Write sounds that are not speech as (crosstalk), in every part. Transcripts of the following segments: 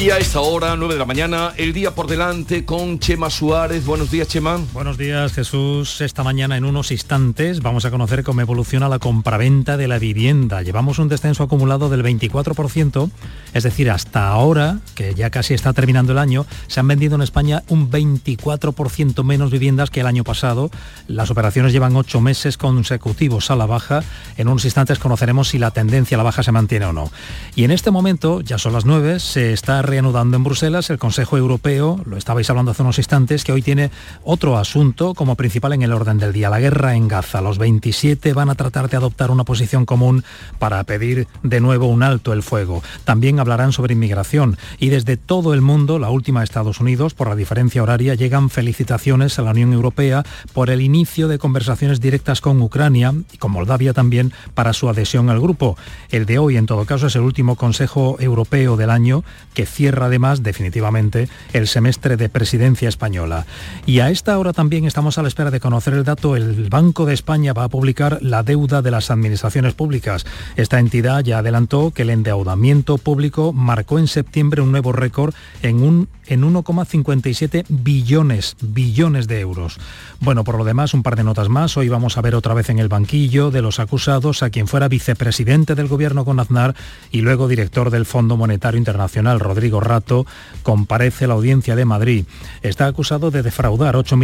Y a esta hora, 9 de la mañana, el día por delante con Chema Suárez. Buenos días, Chema. Buenos días, Jesús. Esta mañana, en unos instantes, vamos a conocer cómo evoluciona la compraventa de la vivienda. Llevamos un descenso acumulado del 24%, es decir, hasta ahora, que ya casi está terminando el año, se han vendido en España un 24% menos viviendas que el año pasado. Las operaciones llevan ocho meses consecutivos a la baja. En unos instantes conoceremos si la tendencia a la baja se mantiene o no. Y en este momento, ya son las 9, se está reanudando en Bruselas el Consejo Europeo, lo estabais hablando hace unos instantes, que hoy tiene otro asunto como principal en el orden del día, la guerra en Gaza. Los 27 van a tratar de adoptar una posición común para pedir de nuevo un alto el fuego. También hablarán sobre inmigración y desde todo el mundo, la última de Estados Unidos, por la diferencia horaria, llegan felicitaciones a la Unión Europea por el inicio de conversaciones directas con Ucrania y con Moldavia también para su adhesión al grupo. El de hoy, en todo caso, es el último Consejo Europeo del año que cierra además definitivamente el semestre de presidencia española. Y a esta hora también estamos a la espera de conocer el dato. El Banco de España va a publicar la deuda de las administraciones públicas. Esta entidad ya adelantó que el endeudamiento público marcó en septiembre un nuevo récord en en 1,57 billones, billones de euros. Bueno, por lo demás, un par de notas más. Hoy vamos a ver otra vez en el banquillo de los acusados a quien fuera vicepresidente del gobierno con Aznar y luego director del Fondo Monetario Internacional, Rodrigo Rato, comparece la audiencia de Madrid. Está acusado de defraudar 8,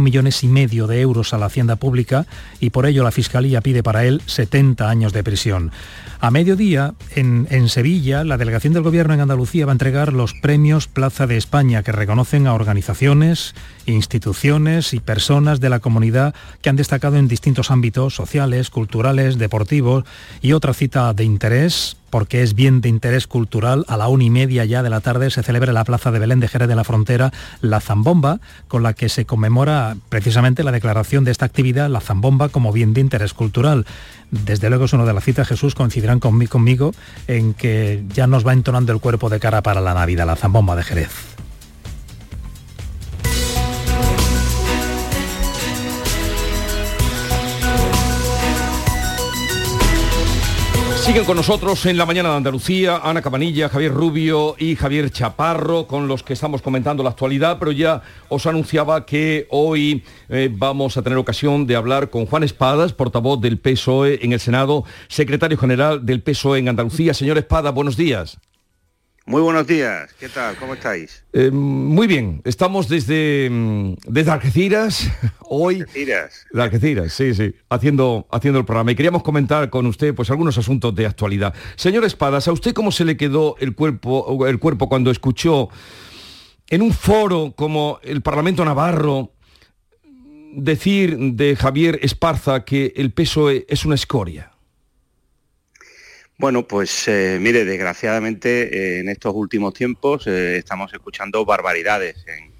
millones y medio de euros a la hacienda pública y por ello la Fiscalía pide para él 70 años de prisión. A mediodía, en, en, Sevilla, la delegación del Gobierno en Andalucía va a entregar los premios Plaza de España, que reconocen a organizaciones, instituciones y personas de la comunidad que han destacado en distintos ámbitos sociales, culturales, deportivos y otra cita de interés porque es bien de interés cultural. A la una y media ya de la tarde se celebra la Plaza de Belén de Jerez de la Frontera la Zambomba, con la que se conmemora precisamente la declaración de esta actividad, la Zambomba, como bien de interés cultural. Desde luego es uno de las citas, Jesús, coincidirán conmigo, conmigo en que ya nos va entonando el cuerpo de cara para la Navidad, la Zambomba de Jerez. Siguen con nosotros en la mañana de Andalucía Ana Cabanilla, Javier Rubio y Javier Chaparro, con los que estamos comentando la actualidad, pero ya os anunciaba que hoy eh, vamos a tener ocasión de hablar con Juan Espadas, portavoz del PSOE en el Senado, secretario general del PSOE en Andalucía. Señor Espada, buenos días. Muy buenos días, ¿qué tal? ¿Cómo estáis? Eh, muy bien, estamos desde, mm, desde Algeciras, (laughs) hoy... Algeciras. De Algeciras, sí, sí, haciendo, haciendo el programa. Y queríamos comentar con usted pues, algunos asuntos de actualidad. Señor Espadas, ¿a usted cómo se le quedó el cuerpo, el cuerpo cuando escuchó en un foro como el Parlamento Navarro decir de Javier Esparza que el PSOE es una escoria? Bueno, pues eh, mire, desgraciadamente eh, en estos últimos tiempos eh, estamos escuchando barbaridades en,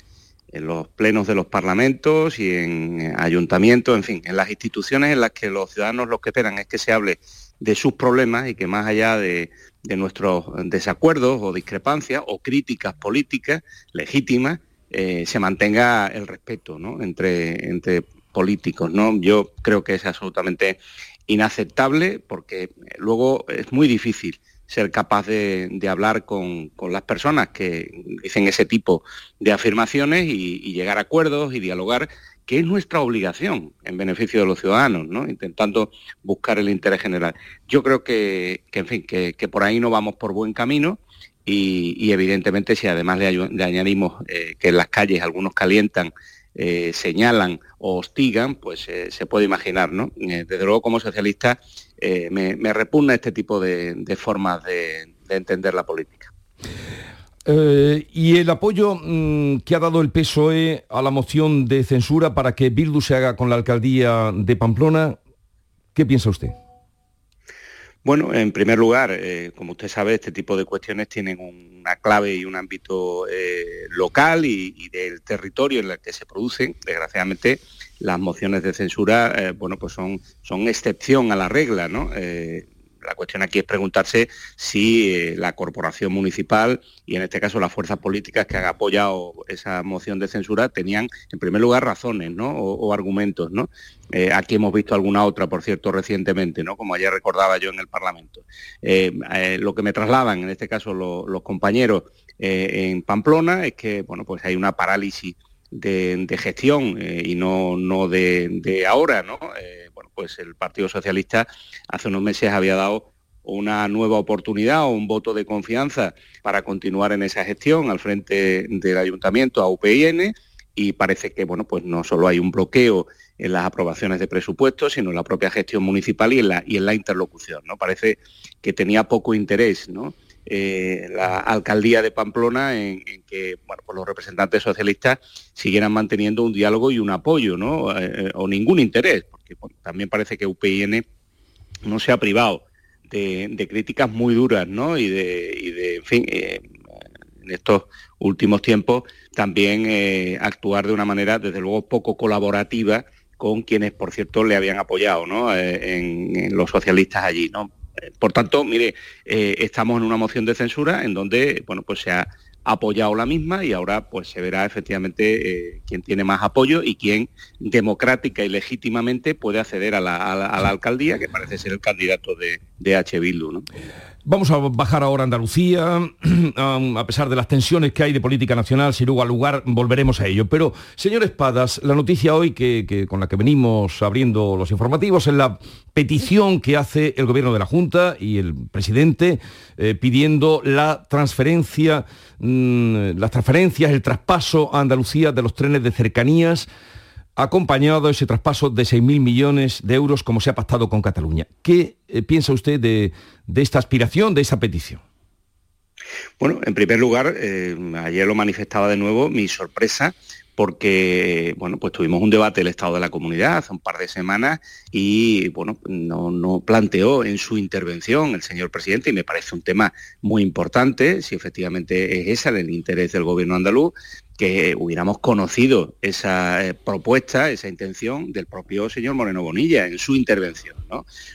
los plenos de los parlamentos y en ayuntamientos, en fin, en las instituciones en las que los ciudadanos lo que esperan es que se hable de sus problemas y que más allá de, nuestros desacuerdos o discrepancias o críticas políticas legítimas, se mantenga el respeto entre, políticos. Yo creo que es absolutamente inaceptable porque luego es muy difícil ser capaz de, hablar con, las personas que dicen ese tipo de afirmaciones y, llegar a acuerdos y dialogar, que es nuestra obligación en beneficio de los ciudadanos, ¿no? intentando buscar el interés general. Yo creo que, en fin, que, por ahí no vamos por buen camino y, evidentemente si además le, añadimos eh, que en las calles algunos calientan eh, señalan o hostigan, pues eh, se puede imaginar, ¿no? Eh, desde luego como socialista me, repugna este tipo de, formas de, entender la política. y el apoyo mm, que ha dado el PSOE a la moción de censura para que Bildu se haga con la alcaldía de Pamplona, ¿qué piensa usted? Bueno, en primer lugar, eh, como usted sabe, este tipo de cuestiones tienen una clave y un ámbito eh, local y, del territorio en el que se producen. Desgraciadamente, las mociones de censura, eh, bueno, pues son, son excepción a la regla, ¿no? La cuestión aquí es preguntarse si eh, la corporación municipal y en este caso las fuerzas políticas que han apoyado esa moción de censura tenían en primer lugar razones ¿no? o, argumentos. ¿no? Eh, aquí hemos visto alguna otra, por cierto, recientemente, ¿no? como ayer recordaba yo en el Parlamento. lo que me trasladan en este caso los compañeros en Pamplona es que bueno, pues hay una parálisis de, gestión eh, y no, no de, ahora, ¿no? Eh, pues el Partido Socialista hace unos meses había dado una nueva oportunidad o un voto de confianza para continuar en esa gestión al frente del ayuntamiento a UPN y parece que bueno pues no solo hay un bloqueo en las aprobaciones de presupuestos sino en la propia gestión municipal y en la interlocución no parece que tenía poco interés eh, la alcaldía de Pamplona en, que pues los representantes socialistas siguieran manteniendo un diálogo y un apoyo, ¿no? Eh, o ningún interés, también parece que UPN no se ha privado de, críticas muy duras, ¿no? Y de, en fin, eh, en estos últimos tiempos también actuar de una manera, desde luego, poco colaborativa con quienes, por cierto, le habían apoyado, ¿no? en, en los socialistas allí, ¿no? Por tanto, mire, eh, estamos en una moción de censura en donde, bueno, pues se ha apoyado la misma y ahora pues se verá efectivamente eh, quién tiene más apoyo y quién democrática y legítimamente puede acceder a la, alcaldía, que parece ser el candidato de, de H. Bildu. ¿no? Vamos a bajar ahora a Andalucía, (clears throat) a pesar de las tensiones que hay de política nacional, si luego al lugar volveremos a ello. Pero, señor Espadas, la noticia hoy que, con la que venimos abriendo los informativos es la petición que hace el gobierno de la Junta y el presidente eh, pidiendo la transferencia, mm, las transferencias, el traspaso a Andalucía de los trenes de cercanías acompañado ese traspaso de 6.000 millones de euros como se ha pactado con Cataluña. ¿Qué eh, piensa usted de, esta aspiración, de esa petición? Bueno, en primer lugar, eh, ayer lo manifestaba de nuevo mi sorpresa porque bueno, pues tuvimos un debate del Estado de la Comunidad hace un par de semanas y bueno, no, no, planteó en su intervención el señor presidente, y me parece un tema muy importante, si efectivamente es ese el interés del gobierno andaluz, que hubiéramos conocido esa eh, propuesta, esa intención del propio señor Moreno Bonilla en su intervención,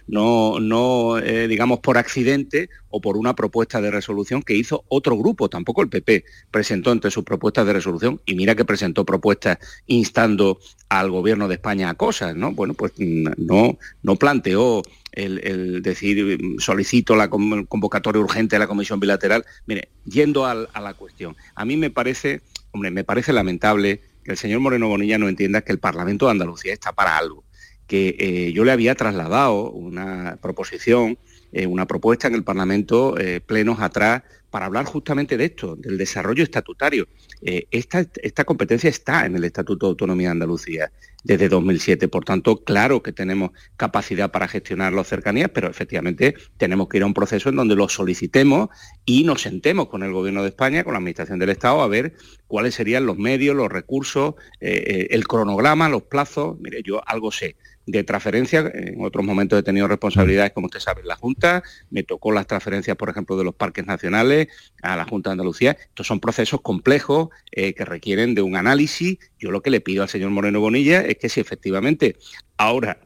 no, no, eh, digamos por accidente o por una propuesta de resolución que hizo otro grupo, tampoco el PP presentó entre sus propuestas de resolución y mira que presentó propuestas instando al gobierno de España a cosas, ¿no? Bueno, pues mm, no, no planteó el, decir solicito la convocatoria urgente de la comisión bilateral. Mire, yendo a la cuestión, a mí me parece Hombre, me parece lamentable que el señor Moreno Bonilla no entienda que el Parlamento de Andalucía está para algo, que eh, yo le había trasladado una proposición, eh, una propuesta en el Parlamento eh, plenos atrás para hablar justamente de esto, del desarrollo estatutario. Eh, esta, esta, competencia está en el Estatuto de Autonomía de Andalucía desde 2007, por tanto, claro que tenemos capacidad para gestionar las cercanías, pero efectivamente tenemos que ir a un proceso en donde lo solicitemos y nos sentemos con el Gobierno de España, con la Administración del Estado, a ver cuáles serían los medios, los recursos, el cronograma, los plazos. Mire, yo algo sé de transferencias. En otros momentos he tenido responsabilidades, como usted sabe, en la Junta. Me tocó las transferencias, por ejemplo, de los parques nacionales a la Junta de Andalucía. Estos son procesos complejos eh, que requieren de un análisis. Yo lo que le pido al señor Moreno Bonilla es que si efectivamente ahora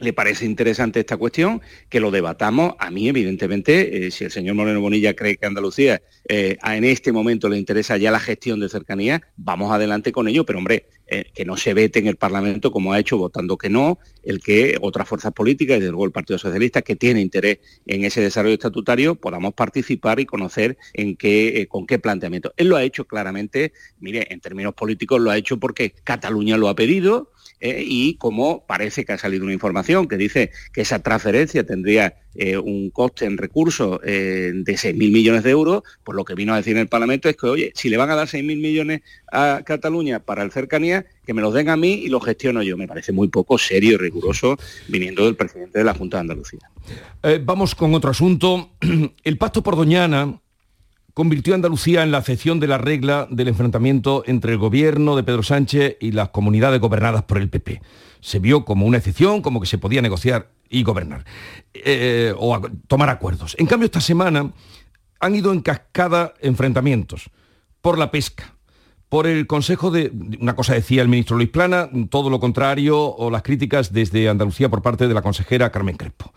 le parece interesante esta cuestión, que lo debatamos. A mí, evidentemente, eh, si el señor Moreno Bonilla cree que Andalucía eh, en este momento le interesa ya la gestión de cercanía, vamos adelante con ello, pero hombre, eh, que no se vete en el Parlamento como ha hecho votando que no, el que otras fuerzas políticas, y desde luego el Partido Socialista, que tiene interés en ese desarrollo estatutario, podamos participar y conocer en qué, con qué planteamiento. Él lo ha hecho claramente, mire, en términos políticos lo ha hecho porque Cataluña lo ha pedido, eh, y como parece que ha salido una información que dice que esa transferencia tendría eh, un coste en recursos eh, de 6.000 millones de euros, pues lo que vino a decir en el Parlamento es que, oye, si le van a dar 6.000 millones a Cataluña para el cercanía, que me los den a mí y los gestiono yo. Me parece muy poco serio y riguroso viniendo del presidente de la Junta de Andalucía. vamos con otro asunto. (clears throat) El pacto por Doñana convirtió a Andalucía en la excepción de la regla del enfrentamiento entre el gobierno de Pedro Sánchez y las comunidades gobernadas por el PP. Se vio como una excepción, como que se podía negociar y gobernar, eh, o tomar acuerdos. En cambio, esta semana han ido en cascada enfrentamientos por la pesca, por el Consejo de... Una cosa decía el ministro Luis Plana, todo lo contrario, o las críticas desde Andalucía por parte de la consejera Carmen Crespo.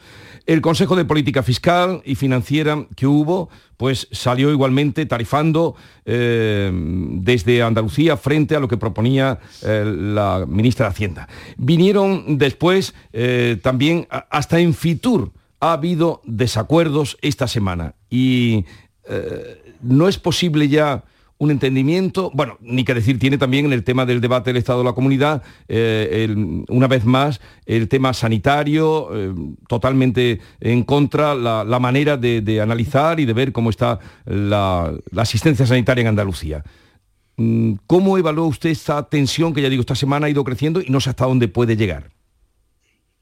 El Consejo de Política Fiscal y Financiera que hubo, pues salió igualmente tarifando eh, desde Andalucía frente a lo que proponía eh, la ministra de Hacienda. Vinieron después eh, también hasta en Fitur ha habido desacuerdos esta semana y no es posible ya un entendimiento, bueno, ni que decir, tiene también en el tema del debate del Estado de la Comunidad, eh, una vez más, el tema sanitario, eh, totalmente en contra, la, manera de, analizar y de ver cómo está la, asistencia sanitaria en Andalucía. Mm, ¿Cómo evalúa usted esta tensión que ya digo, esta semana ha ido creciendo y no sé hasta dónde puede llegar?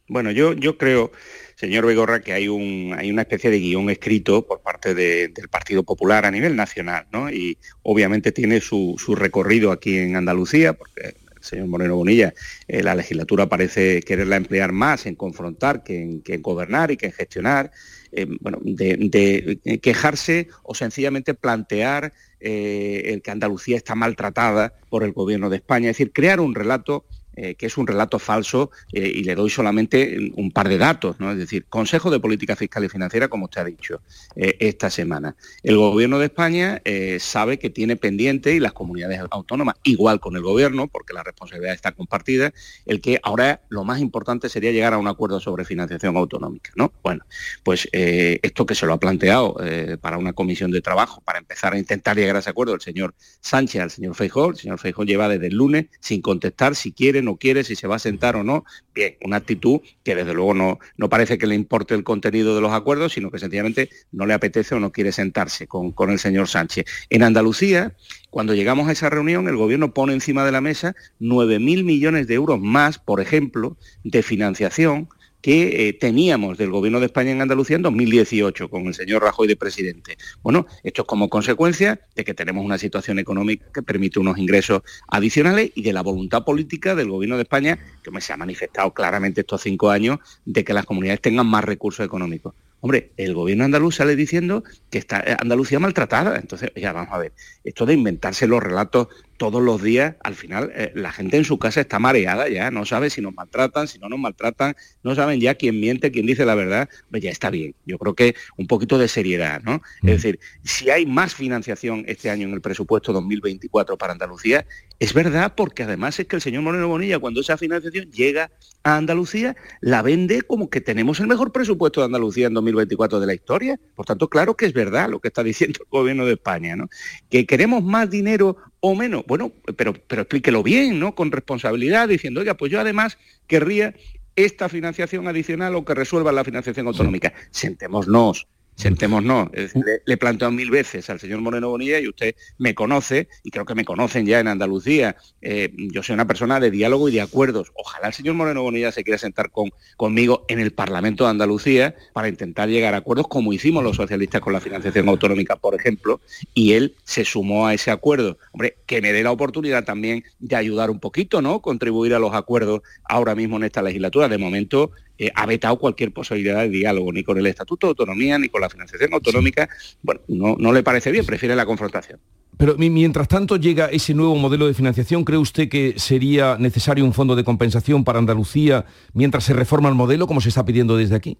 Bueno, yo, yo creo señor Begorra, que hay, un, hay una especie de guion escrito por parte del Partido Popular a nivel nacional, ¿no? Y obviamente tiene su, recorrido aquí en Andalucía, porque el señor Moreno Bonilla, eh, la legislatura parece quererla emplear más en confrontar que en, gobernar y que en gestionar, eh, bueno, de, quejarse o sencillamente plantear eh, el que Andalucía está maltratada por el gobierno de España, es decir, crear un relato eh, que es un relato falso eh, y le doy solamente un par de datos, ¿no? Es decir, Consejo de Política Fiscal y Financiera, como usted ha dicho, eh, esta semana. El Gobierno de España sabe que tiene pendiente, y las comunidades autónomas, igual con el Gobierno, porque la responsabilidad está compartida, el que ahora lo más importante sería llegar a un acuerdo sobre financiación autonómica, ¿no? Bueno, pues esto que se lo ha planteado para una comisión de trabajo, para empezar a intentar llegar a ese acuerdo, el señor Sánchez al señor Feijó, el señor Feijó lleva desde el lunes sin contestar si quiere, no quiere, si se va a sentar o no. Bien, una actitud que desde luego no, no parece que le importe el contenido de los acuerdos, sino que sencillamente no le apetece o no quiere sentarse con, con el señor Sánchez. En Andalucía, cuando llegamos a esa reunión, el gobierno pone encima de la mesa 9.000 millones de euros más, por ejemplo, de financiación que eh, teníamos del Gobierno de España en Andalucía en 2018 con el señor Rajoy de presidente. Bueno, esto es como consecuencia de que tenemos una situación económica que permite unos ingresos adicionales y de la voluntad política del Gobierno de España, que se ha manifestado claramente estos cinco años, de que las comunidades tengan más recursos económicos. Hombre, el gobierno andaluz sale diciendo que está eh, Andalucía maltratada. Entonces, ya vamos a ver, esto de inventarse los relatos todos los días, al final eh, la gente en su casa está mareada ya, no sabe si nos maltratan, si no nos maltratan, no saben ya quién miente, quién dice la verdad, pues ya está bien. Yo creo que un poquito de seriedad, ¿no? Es mm. decir, si hay más financiación este año en el presupuesto 2024 para Andalucía, es verdad porque además es que el señor Moreno Bonilla, cuando esa financiación llega a Andalucía, la vende como que tenemos el mejor presupuesto de Andalucía en 2024 de la historia. Por tanto, claro que es verdad lo que está diciendo el gobierno de España, ¿no? Que queremos más dinero o menos. Bueno, pero, pero explíquelo bien, ¿no? Con responsabilidad, diciendo, oiga, pues yo además querría esta financiación adicional o que resuelva la financiación autonómica. Sentémonos, sentémonos. le, le, he planteado mil veces al señor Moreno Bonilla y usted me conoce, y creo que me conocen ya en Andalucía. Eh, yo soy una persona de diálogo y de acuerdos. Ojalá el señor Moreno Bonilla se quiera sentar con, conmigo en el Parlamento de Andalucía para intentar llegar a acuerdos como hicimos los socialistas con la financiación autonómica, por ejemplo, y él se sumó a ese acuerdo. Hombre, que me dé la oportunidad también de ayudar un poquito, ¿no? Contribuir a los acuerdos ahora mismo en esta legislatura. De momento, eh, ha vetado cualquier posibilidad de diálogo, ni con el Estatuto de Autonomía, ni con la financiación autonómica. Bueno, no, no le parece bien, prefiere la confrontación. Pero mientras tanto llega ese nuevo modelo de financiación, ¿cree usted que sería necesario un fondo de compensación para Andalucía mientras se reforma el modelo, como se está pidiendo desde aquí?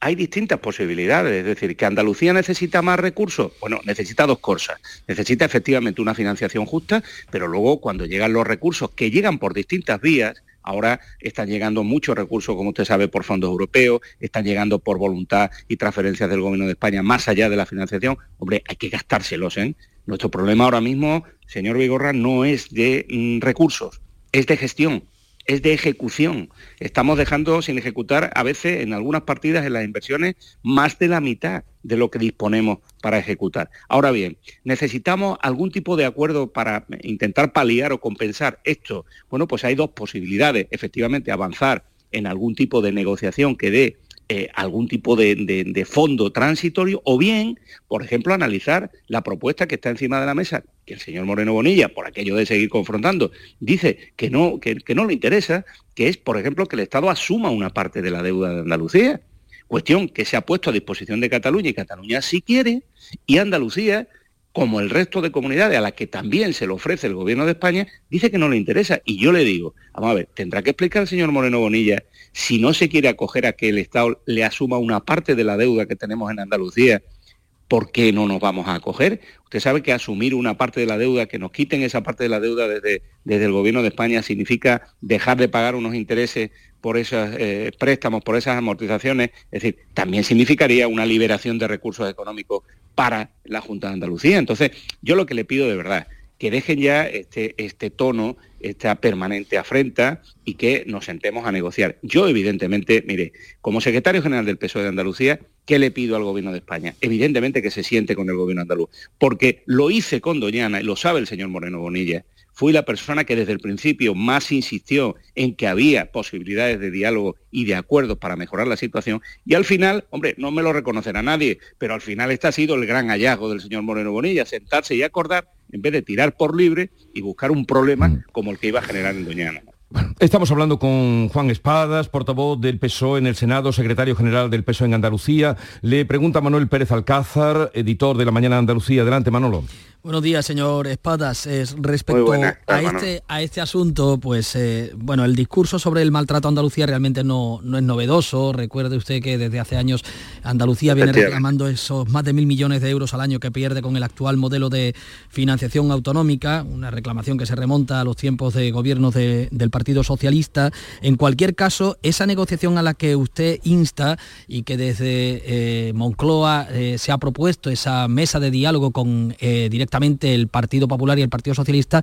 hay distintas posibilidades, es decir, que Andalucía necesita más recursos, bueno, necesita dos cosas. Necesita efectivamente una financiación justa, pero luego cuando llegan los recursos que llegan por distintas vías, Ahora están llegando muchos recursos, como usted sabe, por fondos europeos, están llegando por voluntad y transferencias del Gobierno de España, más allá de la financiación. Hombre, hay que gastárselos. ¿eh? Nuestro problema ahora mismo, señor Vigorra, no es de mm, recursos, es de gestión es de ejecución. Estamos dejando sin ejecutar a veces en algunas partidas en las inversiones más de la mitad de lo que disponemos para ejecutar. Ahora bien, ¿necesitamos algún tipo de acuerdo para intentar paliar o compensar esto? Bueno, pues hay dos posibilidades. Efectivamente, avanzar en algún tipo de negociación que dé eh, algún tipo de, fondo transitorio o bien, por ejemplo, analizar la propuesta que está encima de la mesa, que el señor Moreno Bonilla, por aquello de seguir confrontando, dice que no, que, que no le interesa, que es, por ejemplo, que el Estado asuma una parte de la deuda de Andalucía, cuestión que se ha puesto a disposición de Cataluña y Cataluña sí quiere, y Andalucía como el resto de comunidades a las que también se le ofrece el gobierno de España, dice que no le interesa. Y yo le digo, vamos a ver, tendrá que explicar el señor Moreno Bonilla si no se quiere acoger a que el Estado le asuma una parte de la deuda que tenemos en Andalucía ¿por qué no nos vamos a acoger? Usted sabe que asumir una parte de la deuda, que nos quiten esa parte de la deuda desde, desde el gobierno de España significa dejar de pagar unos intereses por esos eh, préstamos, por esas amortizaciones, es decir, también significaría una liberación de recursos económicos para la Junta de Andalucía. Entonces, yo lo que le pido de verdad, que dejen ya este, este tono, esta permanente afrenta y que nos sentemos a negociar. Yo, evidentemente, mire, como secretario general del PSOE de Andalucía, ¿qué le pido al gobierno de España? Evidentemente que se siente con el gobierno andaluz, porque lo hice con Doñana, y lo sabe el señor Moreno Bonilla, fui la persona que desde el principio más insistió en que había posibilidades de diálogo y de acuerdos para mejorar la situación. Y al final, hombre, no me lo reconocerá nadie, pero al final este ha sido el gran hallazgo del señor Moreno Bonilla, sentarse y acordar en vez de tirar por libre y buscar un problema mm. como el que iba a generar en Doñana. estamos hablando con Juan Espadas, portavoz del PSOE en el Senado, secretario general del PSOE en Andalucía. Le pregunta Manuel Pérez Alcázar, editor de La Mañana de Andalucía. Adelante, Manolo. Buenos días, señor Espadas. respecto a, este, a este asunto, pues eh, bueno, el discurso sobre el maltrato a Andalucía realmente no, no es novedoso. Recuerde usted que desde hace años Andalucía viene reclamando esos más de mil millones de euros al año que pierde con el actual modelo de financiación autonómica, una reclamación que se remonta a los tiempos de gobiernos del Partido Socialista. En cualquier caso, esa negociación a la que usted insta y que desde eh, Moncloa eh, se ha propuesto esa mesa de diálogo con directamente el Partido Popular y el Partido Socialista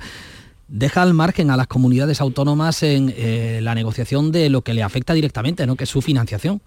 deja al margen a las comunidades autónomas en eh, la negociación de lo que le afecta directamente, ¿no? que es su financiación.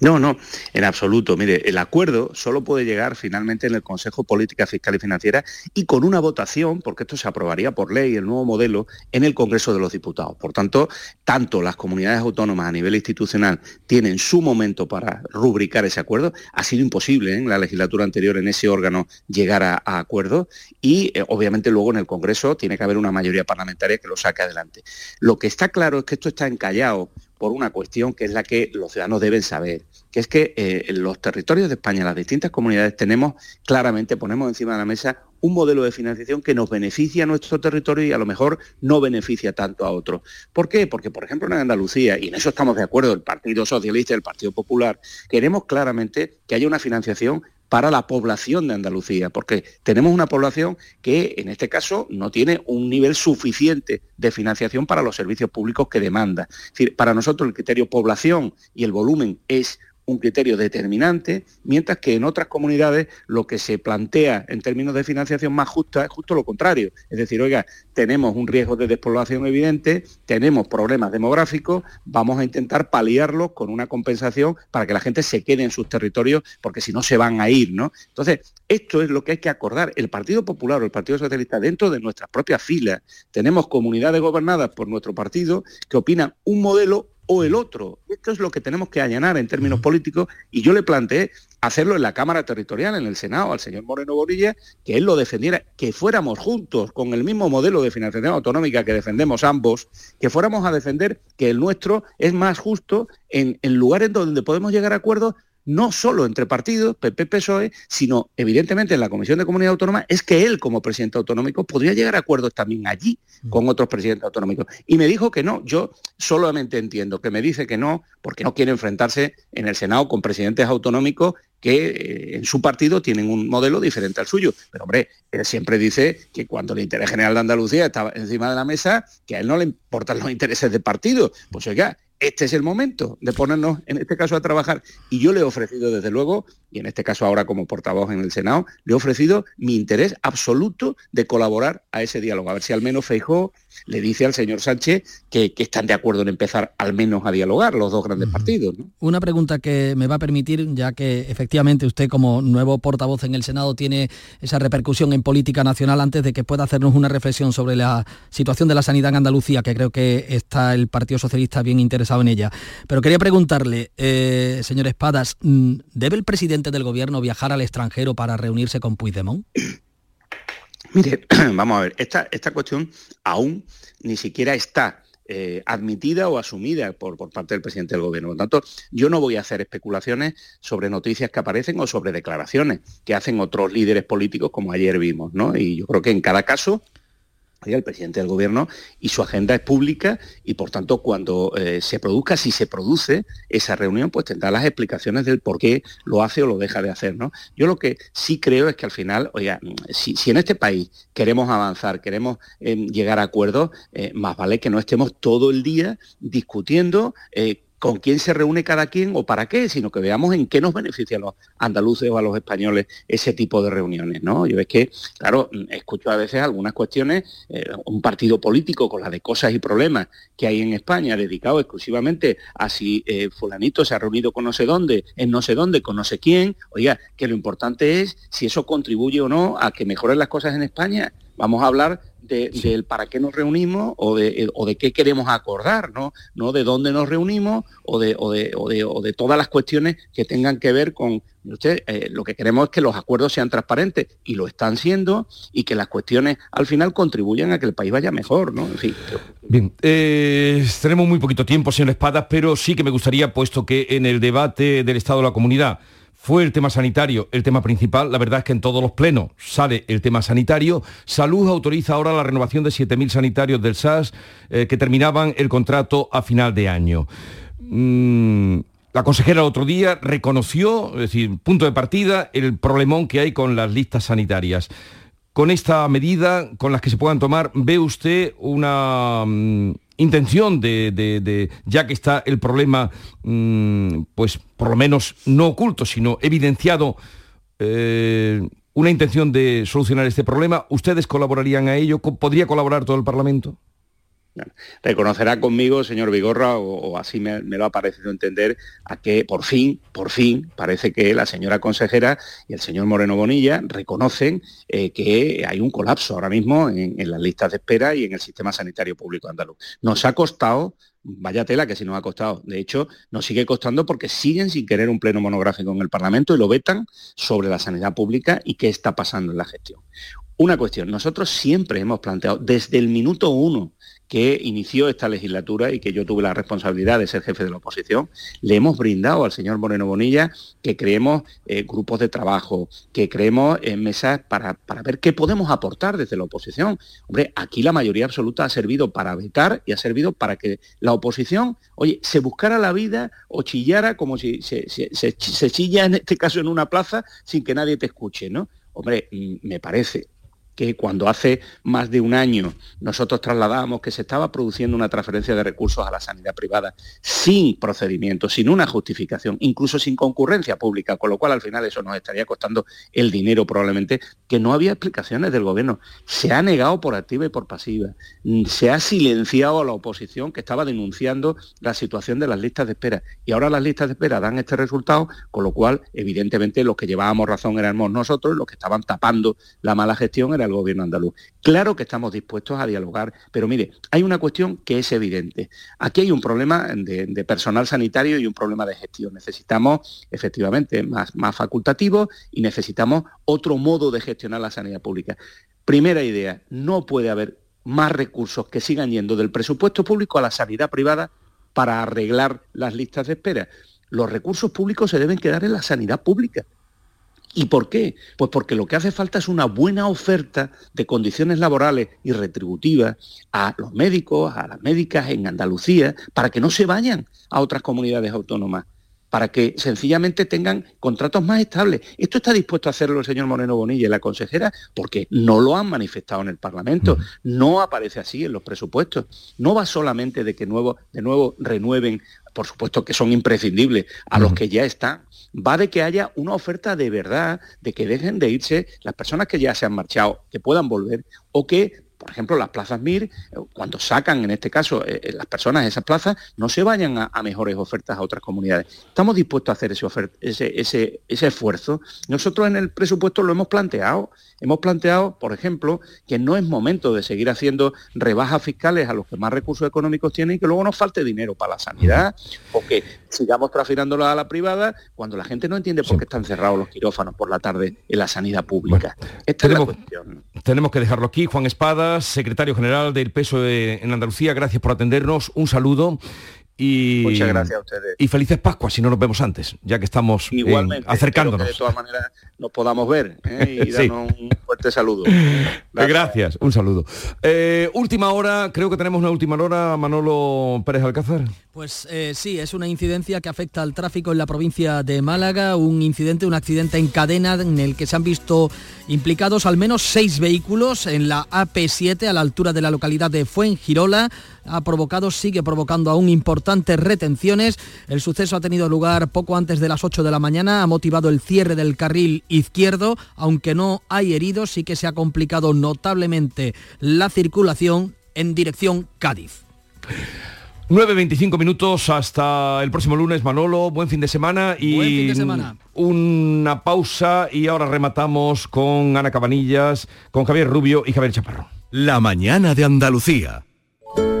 No, no, en absoluto. Mire, el acuerdo solo puede llegar finalmente en el Consejo Política Fiscal y Financiera y con una votación, porque esto se aprobaría por ley, el nuevo modelo, en el Congreso de los Diputados. Por tanto, tanto las comunidades autónomas a nivel institucional tienen su momento para rubricar ese acuerdo. Ha sido imposible ¿eh? en la legislatura anterior en ese órgano llegar a, acuerdo y eh, obviamente luego en el Congreso tiene que haber una mayoría parlamentaria que lo saque adelante. Lo que está claro es que esto está encallado por una cuestión que es la que los ciudadanos deben saber, que es que eh, en los territorios de España, las distintas comunidades, tenemos claramente, ponemos encima de la mesa un modelo de financiación que nos beneficia a nuestro territorio y a lo mejor no beneficia tanto a otros. ¿Por qué? Porque, por ejemplo, en Andalucía, y en eso estamos de acuerdo, el Partido Socialista y el Partido Popular, queremos claramente que haya una financiación para la población de Andalucía, porque tenemos una población que en este caso no tiene un nivel suficiente de financiación para los servicios públicos que demanda. Para nosotros el criterio población y el volumen es un criterio determinante, mientras que en otras comunidades lo que se plantea en términos de financiación más justa es justo lo contrario. Es decir, oiga, tenemos un riesgo de despoblación evidente, tenemos problemas demográficos, vamos a intentar paliarlos con una compensación para que la gente se quede en sus territorios, porque si no se van a ir, ¿no? Entonces, esto es lo que hay que acordar. El Partido Popular o el Partido Socialista, dentro de nuestras propias filas, tenemos comunidades gobernadas por nuestro partido que opinan un modelo o el otro. Esto es lo que tenemos que allanar en términos políticos y yo le planteé hacerlo en la Cámara Territorial, en el Senado, al señor Moreno Borilla, que él lo defendiera, que fuéramos juntos con el mismo modelo de financiación autonómica que defendemos ambos, que fuéramos a defender que el nuestro es más justo en, en lugares donde podemos llegar a acuerdos no solo entre partidos, PP, PSOE, sino evidentemente en la Comisión de Comunidad Autónoma, es que él como presidente autonómico podría llegar a acuerdos también allí con otros presidentes autonómicos. Y me dijo que no, yo solamente entiendo que me dice que no, porque no quiere enfrentarse en el Senado con presidentes autonómicos que eh, en su partido tienen un modelo diferente al suyo. Pero hombre, él siempre dice que cuando el interés general de Andalucía estaba encima de la mesa, que a él no le importan los intereses de partido. Pues oiga, este es el momento de ponernos, en este caso, a trabajar. Y yo le he ofrecido, desde luego, y en este caso ahora como portavoz en el Senado, le he ofrecido mi interés absoluto de colaborar a ese diálogo. A ver si al menos Feijó le dice al señor Sánchez que, están de acuerdo en empezar al menos a dialogar los dos grandes partidos. Una pregunta que me va a permitir, ya que efectivamente usted como nuevo portavoz en el Senado tiene esa repercusión en política nacional, antes de que pueda hacernos una reflexión sobre la situación de la sanidad en Andalucía, que creo que está el Partido Socialista bien interesado en ella. Pero quería preguntarle, eh, señor Espadas, ¿debe el presidente del gobierno viajar al extranjero para reunirse con Puigdemont? (clears throat) Mire, (clears throat) vamos a ver, esta, esta cuestión aún ni siquiera está eh, admitida o asumida por, por, parte del presidente del gobierno. Por tanto, yo no voy a hacer especulaciones sobre noticias que aparecen o sobre declaraciones que hacen otros líderes políticos como ayer vimos, ¿no? Y yo creo que en cada caso el presidente del gobierno y su agenda es pública y por tanto cuando eh, se produzca, si se produce esa reunión, pues tendrá las explicaciones del por qué lo hace o lo deja de hacer. ¿no? Yo lo que sí creo es que al final, oiga, si, en este país queremos avanzar, queremos eh, llegar a acuerdos, eh, más vale que no estemos todo el día discutiendo con quién se reúne cada quien o para qué, sino que veamos en qué nos beneficia a los andaluces o a los españoles ese tipo de reuniones, ¿no? Yo es que, claro, escucho a veces algunas cuestiones, eh, un partido político con las de cosas y problemas que hay en España, dedicado exclusivamente a si eh, fulanito se ha reunido con no sé dónde, en no sé dónde, con no sé quién, oiga, que lo importante es si eso contribuye o no a que mejoren las cosas en España. Vamos a hablar del para qué nos reunimos o de, eh, o de, qué queremos acordar, ¿no? No de dónde nos reunimos o de, o de, o de todas las cuestiones que tengan que ver con... Usted, eh, lo que queremos es que los acuerdos sean transparentes y lo están siendo y que las cuestiones al final contribuyan a que el país vaya mejor, ¿no? En fin. Bien, eh, tenemos muy poquito tiempo, señor Espadas, pero sí que me gustaría, puesto que en el debate del Estado de la Comunidad fue el tema sanitario el tema principal. La verdad es que en todos los plenos sale el tema sanitario. Salud autoriza ahora la renovación de 7.000 sanitarios del SAS eh, que terminaban el contrato a final de año. Mm, la consejera el otro día reconoció, es decir, punto de partida, el problemón que hay con las listas sanitarias. Con esta medida, con las que se puedan tomar, ¿ve usted una... Intención de, ya que está el problema, mm, pues por lo menos no oculto, sino evidenciado, eh, una intención de solucionar este problema, ¿ustedes colaborarían a ello? ¿Podría colaborar todo el Parlamento? Reconocerá conmigo, señor Vigorra, o, así me, lo ha parecido entender, a que por fin, por fin, parece que la señora consejera y el señor Moreno Bonilla reconocen eh, que hay un colapso ahora mismo en, las listas de espera y en el sistema sanitario público andaluz. Nos ha costado vaya tela que si nos ha costado. De hecho, nos sigue costando porque siguen sin querer un pleno monográfico en el Parlamento y lo vetan sobre la sanidad pública y qué está pasando en la gestión. Una cuestión, nosotros siempre hemos planteado desde el minuto uno que inició esta legislatura y que yo tuve la responsabilidad de ser jefe de la oposición, le hemos brindado al señor Moreno Bonilla que creemos eh, grupos de trabajo, que creemos mesas para, para, ver qué podemos aportar desde la oposición. Hombre, aquí la mayoría absoluta ha servido para vetar y ha servido para que la oposición, oye, se buscara la vida o chillara como si se, se chilla en este caso en una plaza sin que nadie te escuche, ¿no? Hombre, mm, me parece que cuando hace más de un año nosotros trasladábamos que se estaba produciendo una transferencia de recursos a la sanidad privada sin procedimiento, sin una justificación, incluso sin concurrencia pública, con lo cual al final eso nos estaría costando el dinero probablemente, que no había explicaciones del gobierno. Se ha negado por activa y por pasiva. Se ha silenciado a la oposición que estaba denunciando la situación de las listas de espera. Y ahora las listas de espera dan este resultado, con lo cual evidentemente los que llevábamos razón éramos nosotros, los que estaban tapando la mala gestión era gobierno andaluz. Claro que estamos dispuestos a dialogar, pero mire, hay una cuestión que es evidente. Aquí hay un problema de, personal sanitario y un problema de gestión. Necesitamos efectivamente más, más facultativos y necesitamos otro modo de gestionar la sanidad pública. Primera idea, no puede haber más recursos que sigan yendo del presupuesto público a la sanidad privada para arreglar las listas de espera. Los recursos públicos se deben quedar en la sanidad pública. ¿Y por qué? Pues porque lo que hace falta es una buena oferta de condiciones laborales y retributivas a los médicos, a las médicas en Andalucía, para que no se vayan a otras comunidades autónomas para que sencillamente tengan contratos más estables. Esto está dispuesto a hacerlo el señor Moreno Bonilla y la consejera porque no lo han manifestado en el Parlamento, no aparece así en los presupuestos. No va solamente de que nuevo, de nuevo renueven, por supuesto que son imprescindibles, a los que ya están, va de que haya una oferta de verdad, de que dejen de irse las personas que ya se han marchado, que puedan volver o que por ejemplo, las plazas MIR, eh, cuando sacan, en este caso, eh, eh, las personas de esas plazas, no se vayan a, mejores ofertas a otras comunidades. Estamos dispuestos a hacer ese, esfuerzo. Nosotros en el presupuesto lo hemos planteado. Hemos planteado, por ejemplo, que no es momento de seguir haciendo rebajas fiscales a los que más recursos económicos tienen y que luego nos falte dinero para la sanidad o sigamos transfiriéndolo a la privada cuando la gente no entiende por qué están cerrados los quirófanos por la tarde en la sanidad pública. Esta tenemos, es la cuestión. Tenemos que dejarlo aquí. Juan Espadas, secretario general del PSOE en Andalucía, gracias por atendernos. Un saludo y, Muchas gracias a ustedes. Y felices Pascuas si no nos vemos antes, ya que estamos Igualmente, acercándonos. de todas maneras nos podamos ver ¿eh? y (laughs) darnos un fuerte saludo. (laughs) Gracias, un saludo. Eh, última hora, creo que tenemos una última hora, Manolo Pérez Alcázar. Pues eh, sí, es una incidencia que afecta al tráfico en la provincia de Málaga, un incidente, un accidente en cadena en el que se han visto implicados al menos seis vehículos en la AP7 a la altura de la localidad de Fuengirola. Ha provocado, sigue provocando aún importantes retenciones. El suceso ha tenido lugar poco antes de las 8 de la mañana, ha motivado el cierre del carril izquierdo, aunque no hay heridos, sí que se ha complicado notablemente la circulación en dirección Cádiz. 9.25 minutos hasta el próximo lunes, Manolo. Buen fin de semana y Buen fin de semana. una pausa y ahora rematamos con Ana Cabanillas, con Javier Rubio y Javier Chaparro. La mañana de Andalucía.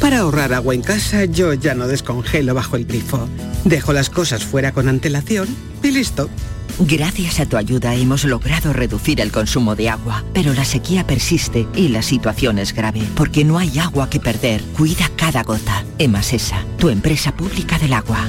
Para ahorrar agua en casa, yo ya no descongelo bajo el grifo. Dejo las cosas fuera con antelación y listo. Gracias a tu ayuda hemos logrado reducir el consumo de agua, pero la sequía persiste y la situación es grave, porque no hay agua que perder. Cuida cada gota. Emasesa, tu empresa pública del agua.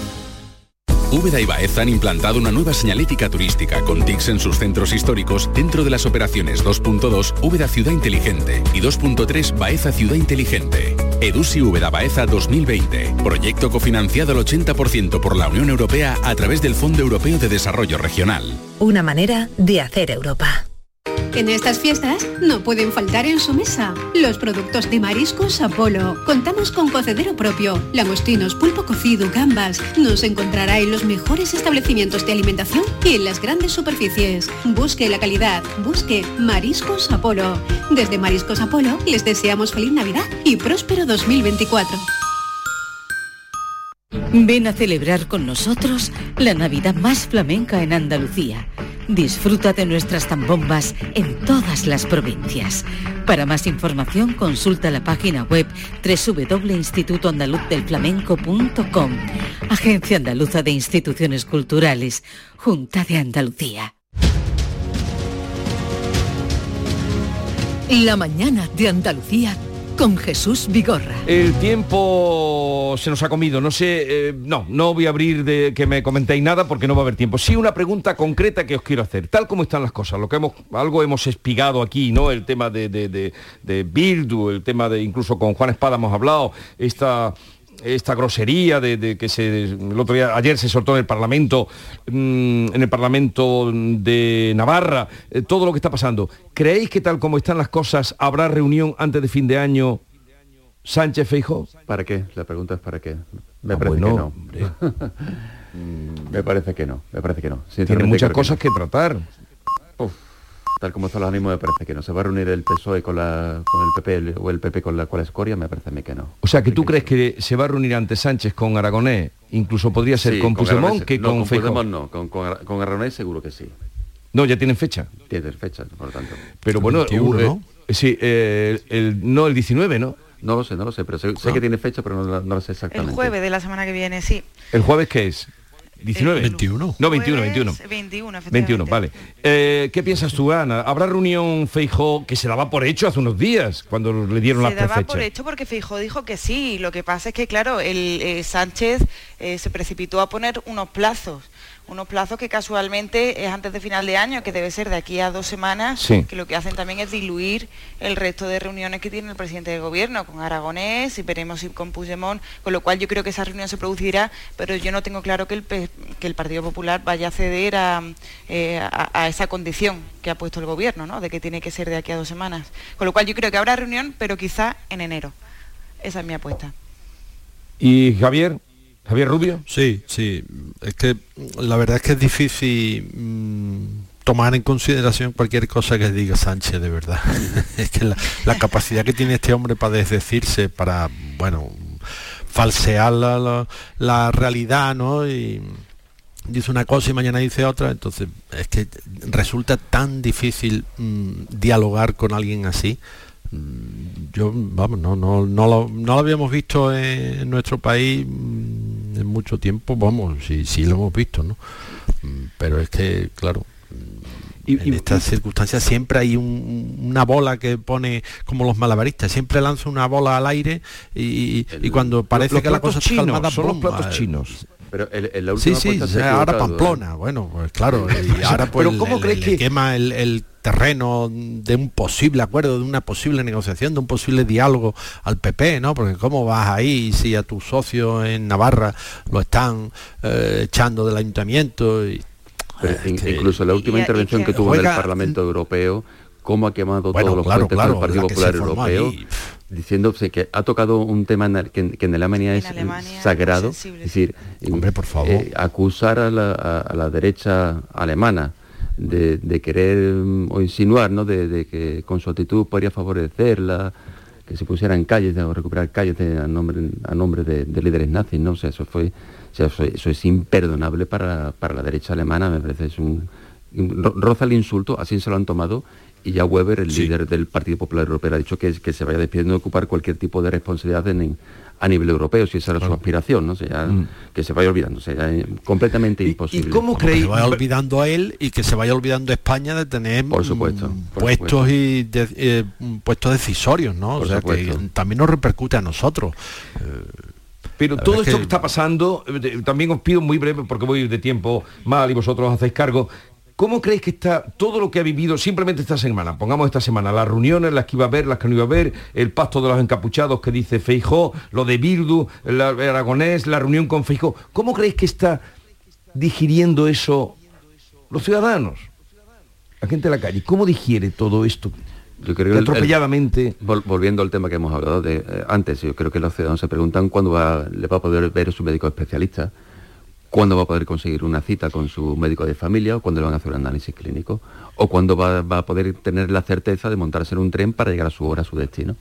Úbeda y Baeza han implantado una nueva señalética turística con TICs en sus centros históricos dentro de las operaciones 2.2 Úbeda Ciudad Inteligente y 2.3 Baeza Ciudad Inteligente. Edusi Úbeda Baeza 2020. Proyecto cofinanciado al 80% por la Unión Europea a través del Fondo Europeo de Desarrollo Regional. Una manera de hacer Europa. En estas fiestas no pueden faltar en su mesa los productos de Mariscos Apolo. Contamos con cocedero propio, langostinos, pulpo cocido, gambas. Nos encontrará en los mejores establecimientos de alimentación y en las grandes superficies. Busque la calidad, busque Mariscos Apolo. Desde Mariscos Apolo les deseamos feliz Navidad y próspero 2024. Ven a celebrar con nosotros la Navidad más flamenca en Andalucía. Disfruta de nuestras zambombas en todas las provincias. Para más información consulta la página web www.institutoandaluzdelflamenco.com. Agencia Andaluza de Instituciones Culturales, Junta de Andalucía. La mañana de Andalucía con Jesús Vigorra. El tiempo se nos ha comido, no sé, eh, no, no voy a abrir de que me comentéis nada porque no va a haber tiempo. Sí, una pregunta concreta que os quiero hacer, tal como están las cosas, lo que hemos, algo hemos espigado aquí, ¿no? El tema de, de, de, Bildu, el tema de, incluso con Juan Espada hemos hablado, esta esta grosería de, que se el otro día ayer se soltó en el Parlamento mm, en el Parlamento de Navarra eh, todo lo que está pasando. Creéis que tal como están las cosas habrá reunión antes de fin de año Sánchez Feijóo. Para qué la pregunta es para qué. Me ah, parece que no. (laughs) me parece que no me parece que no. Tiene muchas cosas que, tratar tal como están los ánimos me parece que no. ¿Se va a reunir el PSOE con, la, con el PP o el PP con la, con escoria? Me parece a mí que no. O sea, que tú crees que se va a reunir ante Sánchez con Aragonés, incluso podría ser con, Puigdemont que con, con no, con, con, Aragonés seguro que sí. No, ya tienen fecha. Tienen fecha, por lo tanto. Pero bueno, ¿no? Eh, sí, eh, el, no, el 19, ¿no? No lo sé, no lo sé, pero sé, ah. que tiene fecha, pero no, no, lo sé exactamente. El jueves de la semana que viene, sí. ¿El jueves qué es? 19. 21. No, 21, 21. 21, 21, vale. Eh, ¿Qué piensas tú, Ana? ¿Habrá reunión Feijó que se daba por hecho hace unos días cuando le dieron la Se daba por hecho porque Feijó dijo que sí. Lo que pasa es que, claro, el eh, Sánchez eh, se precipitó a poner unos plazos unos plazos que casualmente es antes de final de año, que debe ser de aquí a dos semanas, que lo que hacen también es diluir el resto de reuniones que tiene el presidente del gobierno, con Aragonés y veremos si con Puigdemont, con lo cual yo creo que esa reunión se producirá, pero yo no tengo claro que el, que el Partido Popular vaya a ceder eh, a, esa condición que ha puesto el gobierno, ¿no? de que tiene que ser de aquí a dos semanas. Con lo cual yo creo que habrá reunión, pero quizá en enero. Esa es mi apuesta. ¿Y Javier? Javier Rubio. Sí, sí. Es que la verdad es que es difícil mm, tomar en consideración cualquier cosa que diga Sánchez, de verdad. (laughs) es que la, capacidad que tiene este hombre para desdecirse, para, bueno, falsear la, realidad, ¿no? Y dice una cosa y mañana dice otra, entonces es que resulta tan difícil mm, dialogar con alguien así Mm, yo vamos no no no lo, no lo habíamos visto en, nuestro país en mucho tiempo vamos sí sí lo hemos visto no mm, pero es que claro y, en estas circunstancias siempre hay una bola que pone como los malabaristas siempre lanza una bola al aire y, cuando parece que la cosa está calmada son los platos chinos pero el, la última sí, sí, ahora Pamplona, ¿eh? bueno, pues claro, (laughs) y ahora pues Pero ¿cómo crees que quema el, terreno de un posible acuerdo, de una posible negociación, de un posible diálogo al PP, ¿no? Porque cómo vas ahí si a tu socio en Navarra lo están eh, echando del ayuntamiento y, incluso la última intervención que tuvo en el Parlamento Europeo, cómo ha quemado todos los claro, del Partido Popular Europeo diciéndose que ha tocado un tema que, en Alemania es sagrado, es decir, Hombre, por favor. Eh, acusar a la, derecha alemana de, querer mm, o insinuar, ¿no? De, que con su actitud podría favorecerla, que se pusiera en calles o recuperar calles a nombre, a nombre de, líderes nazis, ¿no? O sea, eso fue, eso, es imperdonable para, la derecha alemana, me parece es un roza el insulto, así se lo han tomado y ya Weber, el líder del Partido Popular Europeo, ha dicho que, que se vaya despidiendo de ocupar cualquier tipo de responsabilidad a nivel europeo, si esa era su aspiración, ¿no? Mm. Que se vaya olvidando, sea, completamente imposible. ¿Y cómo creéis? Que se vaya olvidando a él y que se vaya olvidando España de tener por supuesto, mm, puestos y eh, puestos decisorios, ¿no? o sea, que también nos repercute a nosotros. Pero todo esto que... está pasando, eh, también os pido muy breve, porque voy de tiempo mal y vosotros hacéis cargo, ¿Cómo creéis que está todo lo que ha vivido simplemente esta semana? Pongamos esta semana, las reuniones, las que iba a ver, las que no iba a ver, el pacto de los encapuchados que dice Feijó, lo de Bildu, el Aragonés, la reunión con Feijó. ¿Cómo creéis que está digiriendo eso los ciudadanos? La gente de la calle. ¿Cómo digiere todo esto? Yo creo que atropelladamente. volviendo al tema que hemos hablado de, eh, antes, yo creo que los ciudadanos se preguntan cuándo le va a poder ver su médico especialista cuándo va a poder conseguir una cita con su médico de familia o cuándo le van a hacer un análisis clínico o cuándo va, a poder tener la certeza de montarse en un tren para llegar a su hora, a su destino.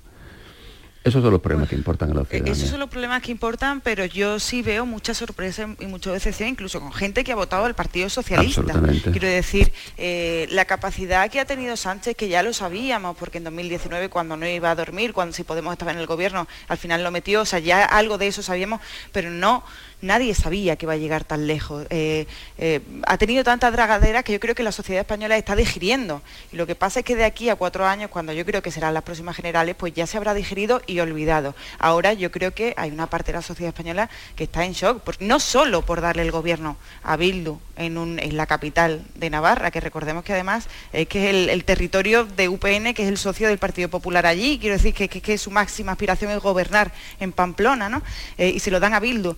Esos son los problemas que importan a la ciudadanía. Esos son los problemas que importan, pero yo sí veo mucha sorpresa y mucha decepción, incluso con gente que ha votado al Partido Socialista. Quiero decir, eh, la capacidad que ha tenido Sánchez, que ya lo sabíamos, porque en 2019 cuando no iba a dormir, cuando si Podemos estaba en el gobierno, al final lo metió, o sea, ya algo de eso sabíamos, pero no nadie sabía que iba a llegar tan lejos. Eh, eh, ha tenido tanta dragadera que yo creo que la sociedad española está digiriendo. Y lo que pasa es que de aquí a cuatro años, cuando yo creo que serán las próximas generales, pues ya se habrá digerido y olvidado. Ahora yo creo que hay una parte de la sociedad española que está en shock, no solo por darle el gobierno a Bildu en, la capital de Navarra, que recordemos que además es que es el, territorio de UPN, que es el socio del Partido Popular allí, quiero decir que, su máxima aspiración es gobernar en Pamplona, ¿no? Eh, y se lo dan a Bildu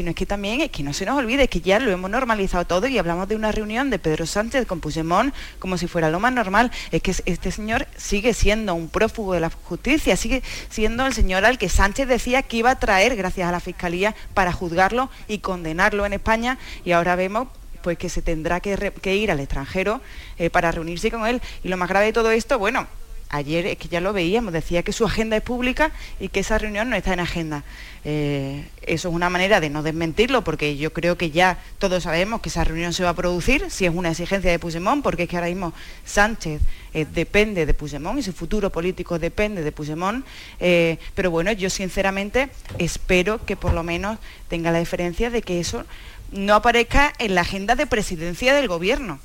sino es que también es que no se nos olvide que ya lo hemos normalizado todo y hablamos de una reunión de Pedro Sánchez con Puigdemont como si fuera lo más normal. Es que este señor sigue siendo un prófugo de la justicia, sigue siendo el señor al que Sánchez decía que iba a traer gracias a la Fiscalía para juzgarlo y condenarlo en España y ahora vemos pues que se tendrá que, ir al extranjero eh, para reunirse con él. Y lo más grave de todo esto, bueno, ayer es que ya lo veíamos, decía que su agenda es pública y que esa reunión no está en agenda. Eh, eso es una manera de no desmentirlo, porque yo creo que ya todos sabemos que esa reunión se va a producir, si es una exigencia de Puigdemont, porque es que ahora mismo Sánchez eh, depende de Puigdemont y su futuro político depende de Puigdemont. Eh, pero bueno, yo sinceramente espero que por lo menos tenga la diferencia de que eso no aparezca en la agenda de presidencia del gobierno,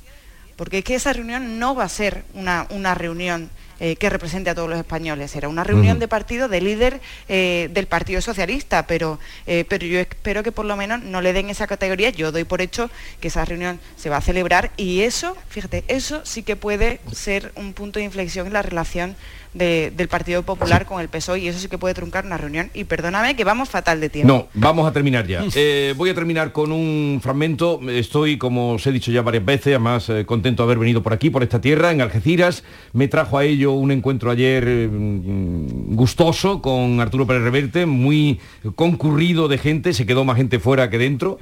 porque es que esa reunión no va a ser una, una reunión eh, que represente a todos los españoles. Era una reunión de partido de líder eh, del Partido Socialista, pero, eh, pero yo espero que por lo menos no le den esa categoría. Yo doy por hecho que esa reunión se va a celebrar y eso, fíjate, eso sí que puede ser un punto de inflexión en la relación del Partido Popular con el PSOE y eso sí que puede truncar una reunión. Y perdóname que vamos fatal de tiempo. No, vamos a terminar ya. (laughs) Eh, voy a terminar con un fragmento. Estoy, como os he dicho ya varias veces, además eh, contento de haber venido por aquí, por esta tierra, en Algeciras. Me trajo a ello un encuentro ayer mm, gustoso con Arturo Pérez Reverte, muy concurrido de gente, se quedó más gente fuera que dentro.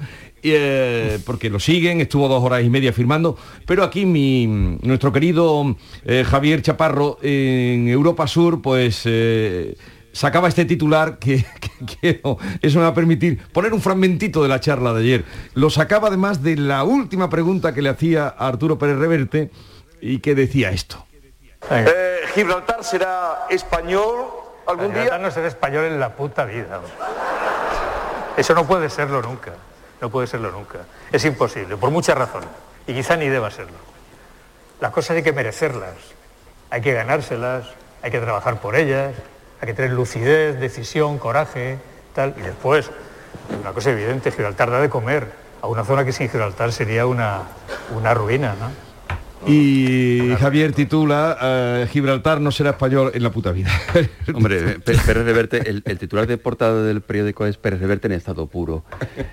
Eh, porque lo siguen, estuvo dos horas y media firmando, pero aquí mi, nuestro querido Javier Chaparro en Europa Sur, pues eh, sacaba este titular que, (laughs) eso me va a permitir poner un fragmentito de la charla de ayer. Lo sacaba además de la última pregunta que le hacía a Arturo Pérez Reverte y que decía esto. Eh, Gibraltar será español algún Gibraltar no será español en la puta vida. Eso no puede serlo nunca. No puede serlo nunca. Es imposible, por muchas razones. Y quizá ni deba serlo. Las cosas hay que merecerlas, hay que ganárselas, hay que trabajar por ellas, hay que tener lucidez, decisión, coraje, tal. Y después, una cosa evidente, Gibraltar da de comer a una zona que sin Gibraltar sería una, una ruina, ¿no? Y Javier titula eh, Gibraltar no será español en la puta vida. (laughs) Hombre, Pérez Reverte, el, el, titular de portada del periódico es Pérez Reverte en estado puro.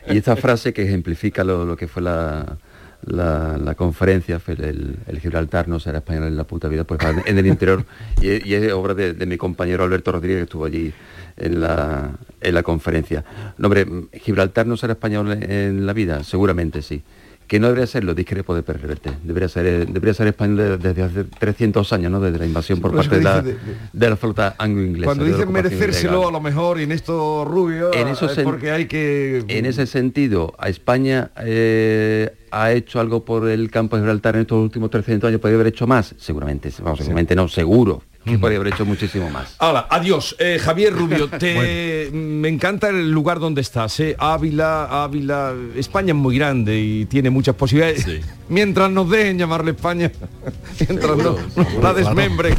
Y esta frase que ejemplifica lo que fue la, la, conferencia, el, Gibraltar no será español en la puta vida, pues en el interior, y, es obra de, mi compañero Alberto Rodríguez, que estuvo allí en la, en la conferencia. No, hombre, Gibraltar no será español en la vida, seguramente sí que no debería ser lo discrepo de Pérez debería ser, eh, debería ser español desde hace 300 años, ¿no? desde la invasión por parte de la, de, la, flota anglo-inglesa. Cuando dicen merecérselo a lo mejor y en esto rubio, en eso es porque hay que... En ese sentido, a España eh, ha hecho algo por el campo de Gibraltar en estos últimos 300 años, podría haber hecho más, seguramente, vamos, seguramente no, seguro, que podría haber hecho muchísimo más. Hola, adiós. Eh, Javier Rubio, te, (laughs) me encanta el lugar donde estás. Eh. Ávila, Ávila, España es muy grande y tiene muchas posibilidades. (laughs) Mientras nos dejen llamarle España, (laughs) mientras no, la desmembre.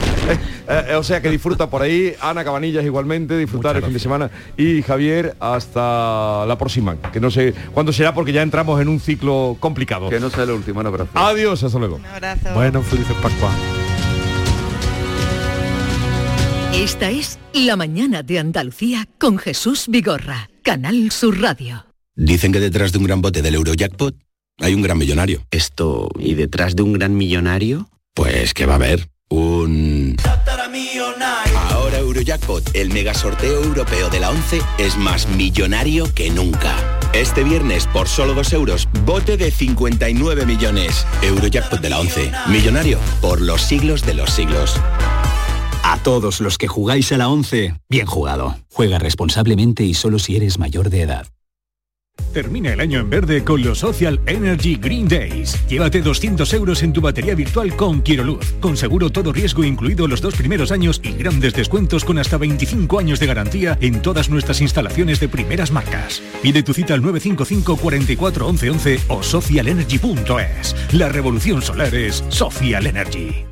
Eh, o sea que disfruta por ahí. Ana Cabanillas igualmente, disfrutar el fin de semana. Y Javier, hasta la próxima. Que no sé cuándo será porque ya entramos en un ciclo complicado. Que no sea el último, un abrazo. Adiós, hasta luego. Un abrazo. Bueno, felices Pascua. Esta es La Mañana de Andalucía con Jesús Vigorra, Canal Sur Radio. Dicen que detrás de un gran bote del Eurojackpot hay un gran millonario. Esto, ¿y detrás de un gran millonario? Pues que va a haber un... Ahora Eurojackpot, el mega sorteo europeo de la 11, es más millonario que nunca. Este viernes, por solo 2 euros, bote de 59 millones. Eurojackpot de la 11, millonario por los siglos de los siglos. A todos los que jugáis a la 11, bien jugado. Juega responsablemente y solo si eres mayor de edad. Termina el año en verde con los Social Energy Green Days. Llévate 200 euros en tu batería virtual con Quiroluz, con seguro todo riesgo incluido los dos primeros años y grandes descuentos con hasta 25 años de garantía en todas nuestras instalaciones de primeras marcas. Pide tu cita al 955 44 11 11 o socialenergy.es. La revolución solar es Social Energy.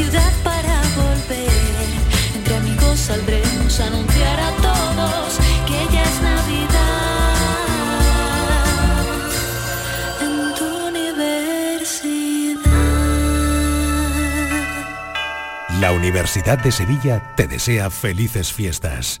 ciudad para volver. Entre amigos saldremos a anunciar a todos que ya es Navidad en tu universidad. La Universidad de Sevilla te desea felices fiestas.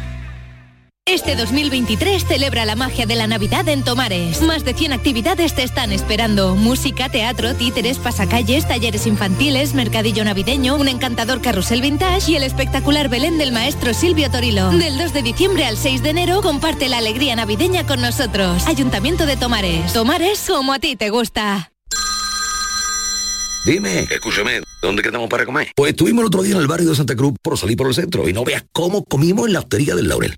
Este 2023 celebra la magia de la Navidad en Tomares. Más de 100 actividades te están esperando. Música, teatro, títeres, pasacalles, talleres infantiles, mercadillo navideño, un encantador carrusel vintage y el espectacular Belén del maestro Silvio Torilo. Del 2 de diciembre al 6 de enero comparte la alegría navideña con nosotros. Ayuntamiento de Tomares. Tomares como a ti te gusta. Dime, escúchame, ¿dónde quedamos para comer? Pues estuvimos el otro día en el barrio de Santa Cruz por salir por el centro y no veas cómo comimos en la hostería del Laurel.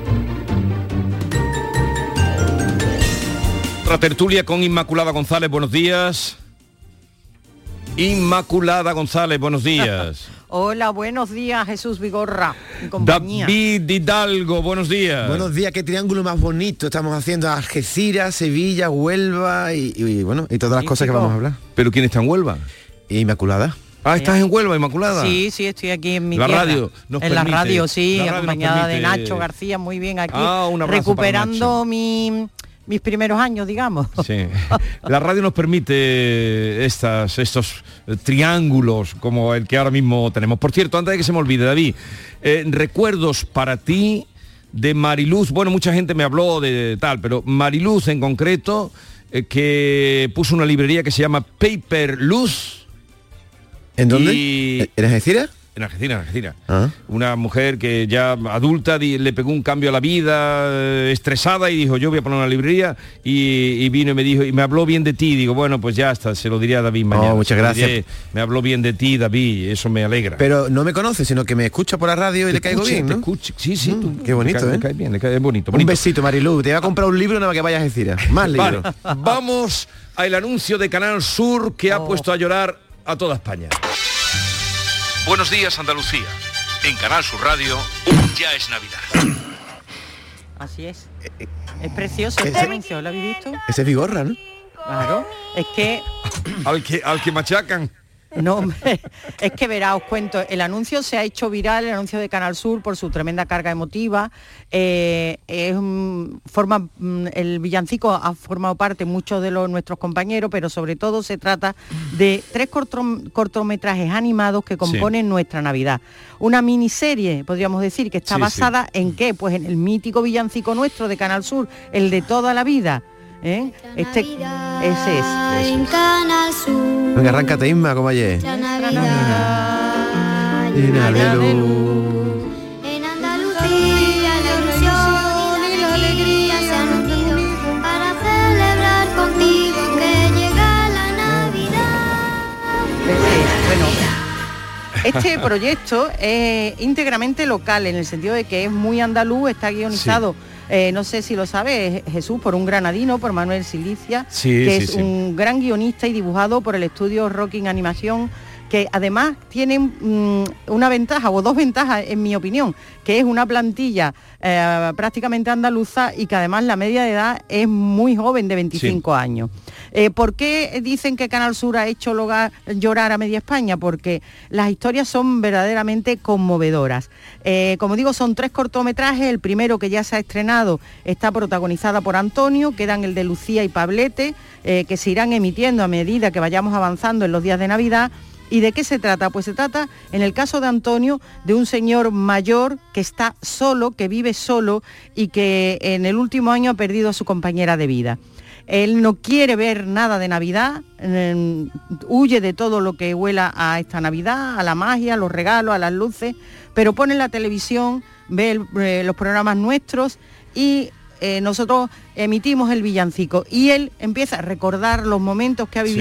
Otra tertulia con Inmaculada González, buenos días. Inmaculada González, buenos días. (laughs) Hola, buenos días, Jesús Vigorra. compañía. David Hidalgo, buenos días. Buenos días, qué triángulo más bonito. Estamos haciendo Algeciras, Sevilla, Huelva y, y, bueno, y todas las cosas que vamos a hablar. ¿Pero quién está en Huelva? Inmaculada. Ah, ¿estás en Huelva, Inmaculada? Sí, sí, estoy aquí en mi La tierra. radio nos En la radio, sí, la radio nos acompañada de Nacho García, muy bien aquí. Ah, un abrazo recuperando mi- mis primeros años, digamos. Sí. La radio nos permite estas, estos eh, triángulos como el que ahora mismo tenemos. Por cierto, antes de que se me olvide, David, eh, recuerdos para ti de Mariluz. Bueno, mucha gente me habló de tal, pero Mariluz en concreto, eh, que puso una librería que se llama Paper Luz. ¿En dónde? Y- ¿En Algeciras? En Argentina, en Argentina. Ah. Una mujer que ya adulta di- le pegó un cambio a la vida, eh, estresada, y dijo, yo voy a poner una librería, y, y vino y me dijo, y me habló bien de ti. Digo, bueno, pues ya está, se lo diría a David mañana. Oh, muchas Se lo gracias. diré, me habló bien de ti, David, eso me alegra. Pero no me conoce, sino que me escucha por la radio y Te le caigo escucha, bien, ¿no? escucha. Sí, sí, tú- qué bonito, le cae- ¿eh? le cae bien, le cae bonito, Un besito, Marilu. Te voy a comprar un libro nada más que vayas a decir. Más Vale, libros. vamos al anuncio de Canal Sur que ha Oh. puesto a llorar a toda España. Buenos días, Andalucía. En Canal Sur Radio, ya es Navidad. (clears throat) Así es. Es precioso este Ese- anuncio, ¿lo habéis visto? Ese es Vigorra, ¿no? Claro. Es que al que al que machacan. No, hombre, es que verá, os cuento, el anuncio se ha hecho viral, el anuncio de Canal Sur, por su tremenda carga emotiva. Eh, es, forma, mm, el villancico ha formado parte muchos de los, nuestros compañeros, pero sobre todo se trata de tres cortometrajes animados que componen nuestra Navidad. Una miniserie, podríamos decir, que está Sí, sí. basada en qué? Pues en el mítico villancico nuestro de Canal Sur, el de toda la vida. ¿Eh? Este, ese es. En Canal Sur. Venga, arráncate, Isma, como ayer. En Andalucía la ilusión y la alegría se han unido para celebrar contigo que llega la Navidad. Bueno, este proyecto es íntegramente local, en el sentido de que es muy andaluz, está guionizado. Eh, no sé si lo sabe Jesús, por un granadino, por Manuel Silicia, Sí, que sí, es sí. un gran guionista y dibujado por el estudio Rocking Animación, que además tiene mm, una ventaja, o dos ventajas en mi opinión, que es una plantilla eh, prácticamente andaluza y que además la media de edad es muy joven, de 25 años. Eh, ¿Por qué dicen que Canal Sur ha hecho llorar a media España? Porque las historias son verdaderamente conmovedoras. Eh, como digo, son tres cortometrajes. El primero que ya se ha estrenado está protagonizada por Antonio, quedan el de Lucía y Pablete, que se irán emitiendo a medida que vayamos avanzando en los días de Navidad. ¿Y de qué se trata? Pues se trata, en el caso de Antonio, de un señor mayor que está solo, que vive solo y que en el último año ha perdido a su compañera de vida. Él no quiere ver nada de Navidad, eh, huye de todo lo que huela a esta Navidad, a la magia, a los regalos, a las luces, pero pone la televisión, ve el- eh, los programas nuestros y eh, nosotros emitimos el villancico y él empieza a recordar los momentos que ha Sí.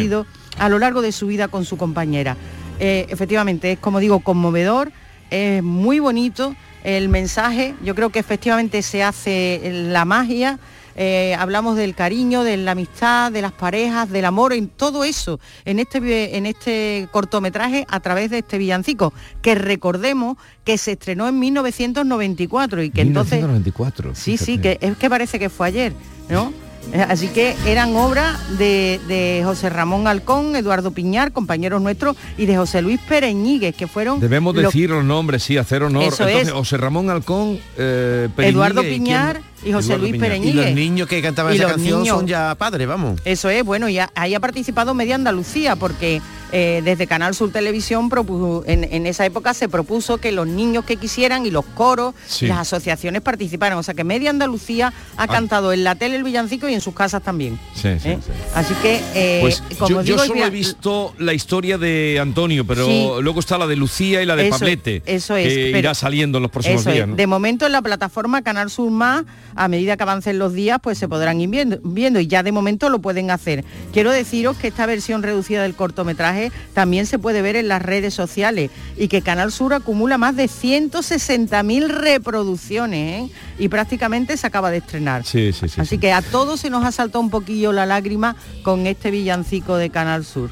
A lo largo de su vida con su compañera. Eh, efectivamente, es como digo, conmovedor, es muy bonito el mensaje, yo creo que efectivamente se hace la magia, eh, hablamos del cariño, de la amistad, de las parejas, del amor, en todo eso, en este, en este cortometraje a través de este villancico, que recordemos que se estrenó en 1994 y que entonces... 1994. Sí, sí, que es que parece que fue ayer, ¿no? Eh, Así que eran obras de, de José Ramón Alcón, Eduardo Piñar, compañeros nuestros, y de José Luis Pereñíguez, que fueron... Debemos los- decir los nombres, sí, hacer honor. Eso Entonces, es. José Ramón Alcón, eh, Eduardo. Piñar y José Eduardo Luis Piñar. Pereñíguez. Y los niños que cantaban Y esa los canción niños. son ya padres, vamos. Eso es, bueno, y ahí ha participado media Andalucía, porque eh, desde Canal Sur Televisión propuso- en, en esa época se propuso que los niños que quisieran y los coros, Sí. las asociaciones participaran. O sea que media Andalucía ha cantado en la tele el villancico y en sus casas también. Sí, ¿eh? sí. Así que, eh, Pues como yo, yo digo, es solo he visto la historia de Antonio, pero luego está la de Lucía y la de Eso- Pablete, eso es, que pero- irá saliendo en los próximos días. De momento en la plataforma Canal Sur Más, a medida que avancen los días, pues se podrán ir viendo, viendo y ya de momento lo pueden hacer. Quiero deciros que esta versión reducida del cortometraje también se puede ver en las redes sociales y que Canal Sur acumula más de 160.000 reproducciones ¿eh? y prácticamente se acaba de estrenar. Sí, sí, sí. Así que a todos se nos ha saltado un poquillo la lágrima con este villancico de Canal Sur.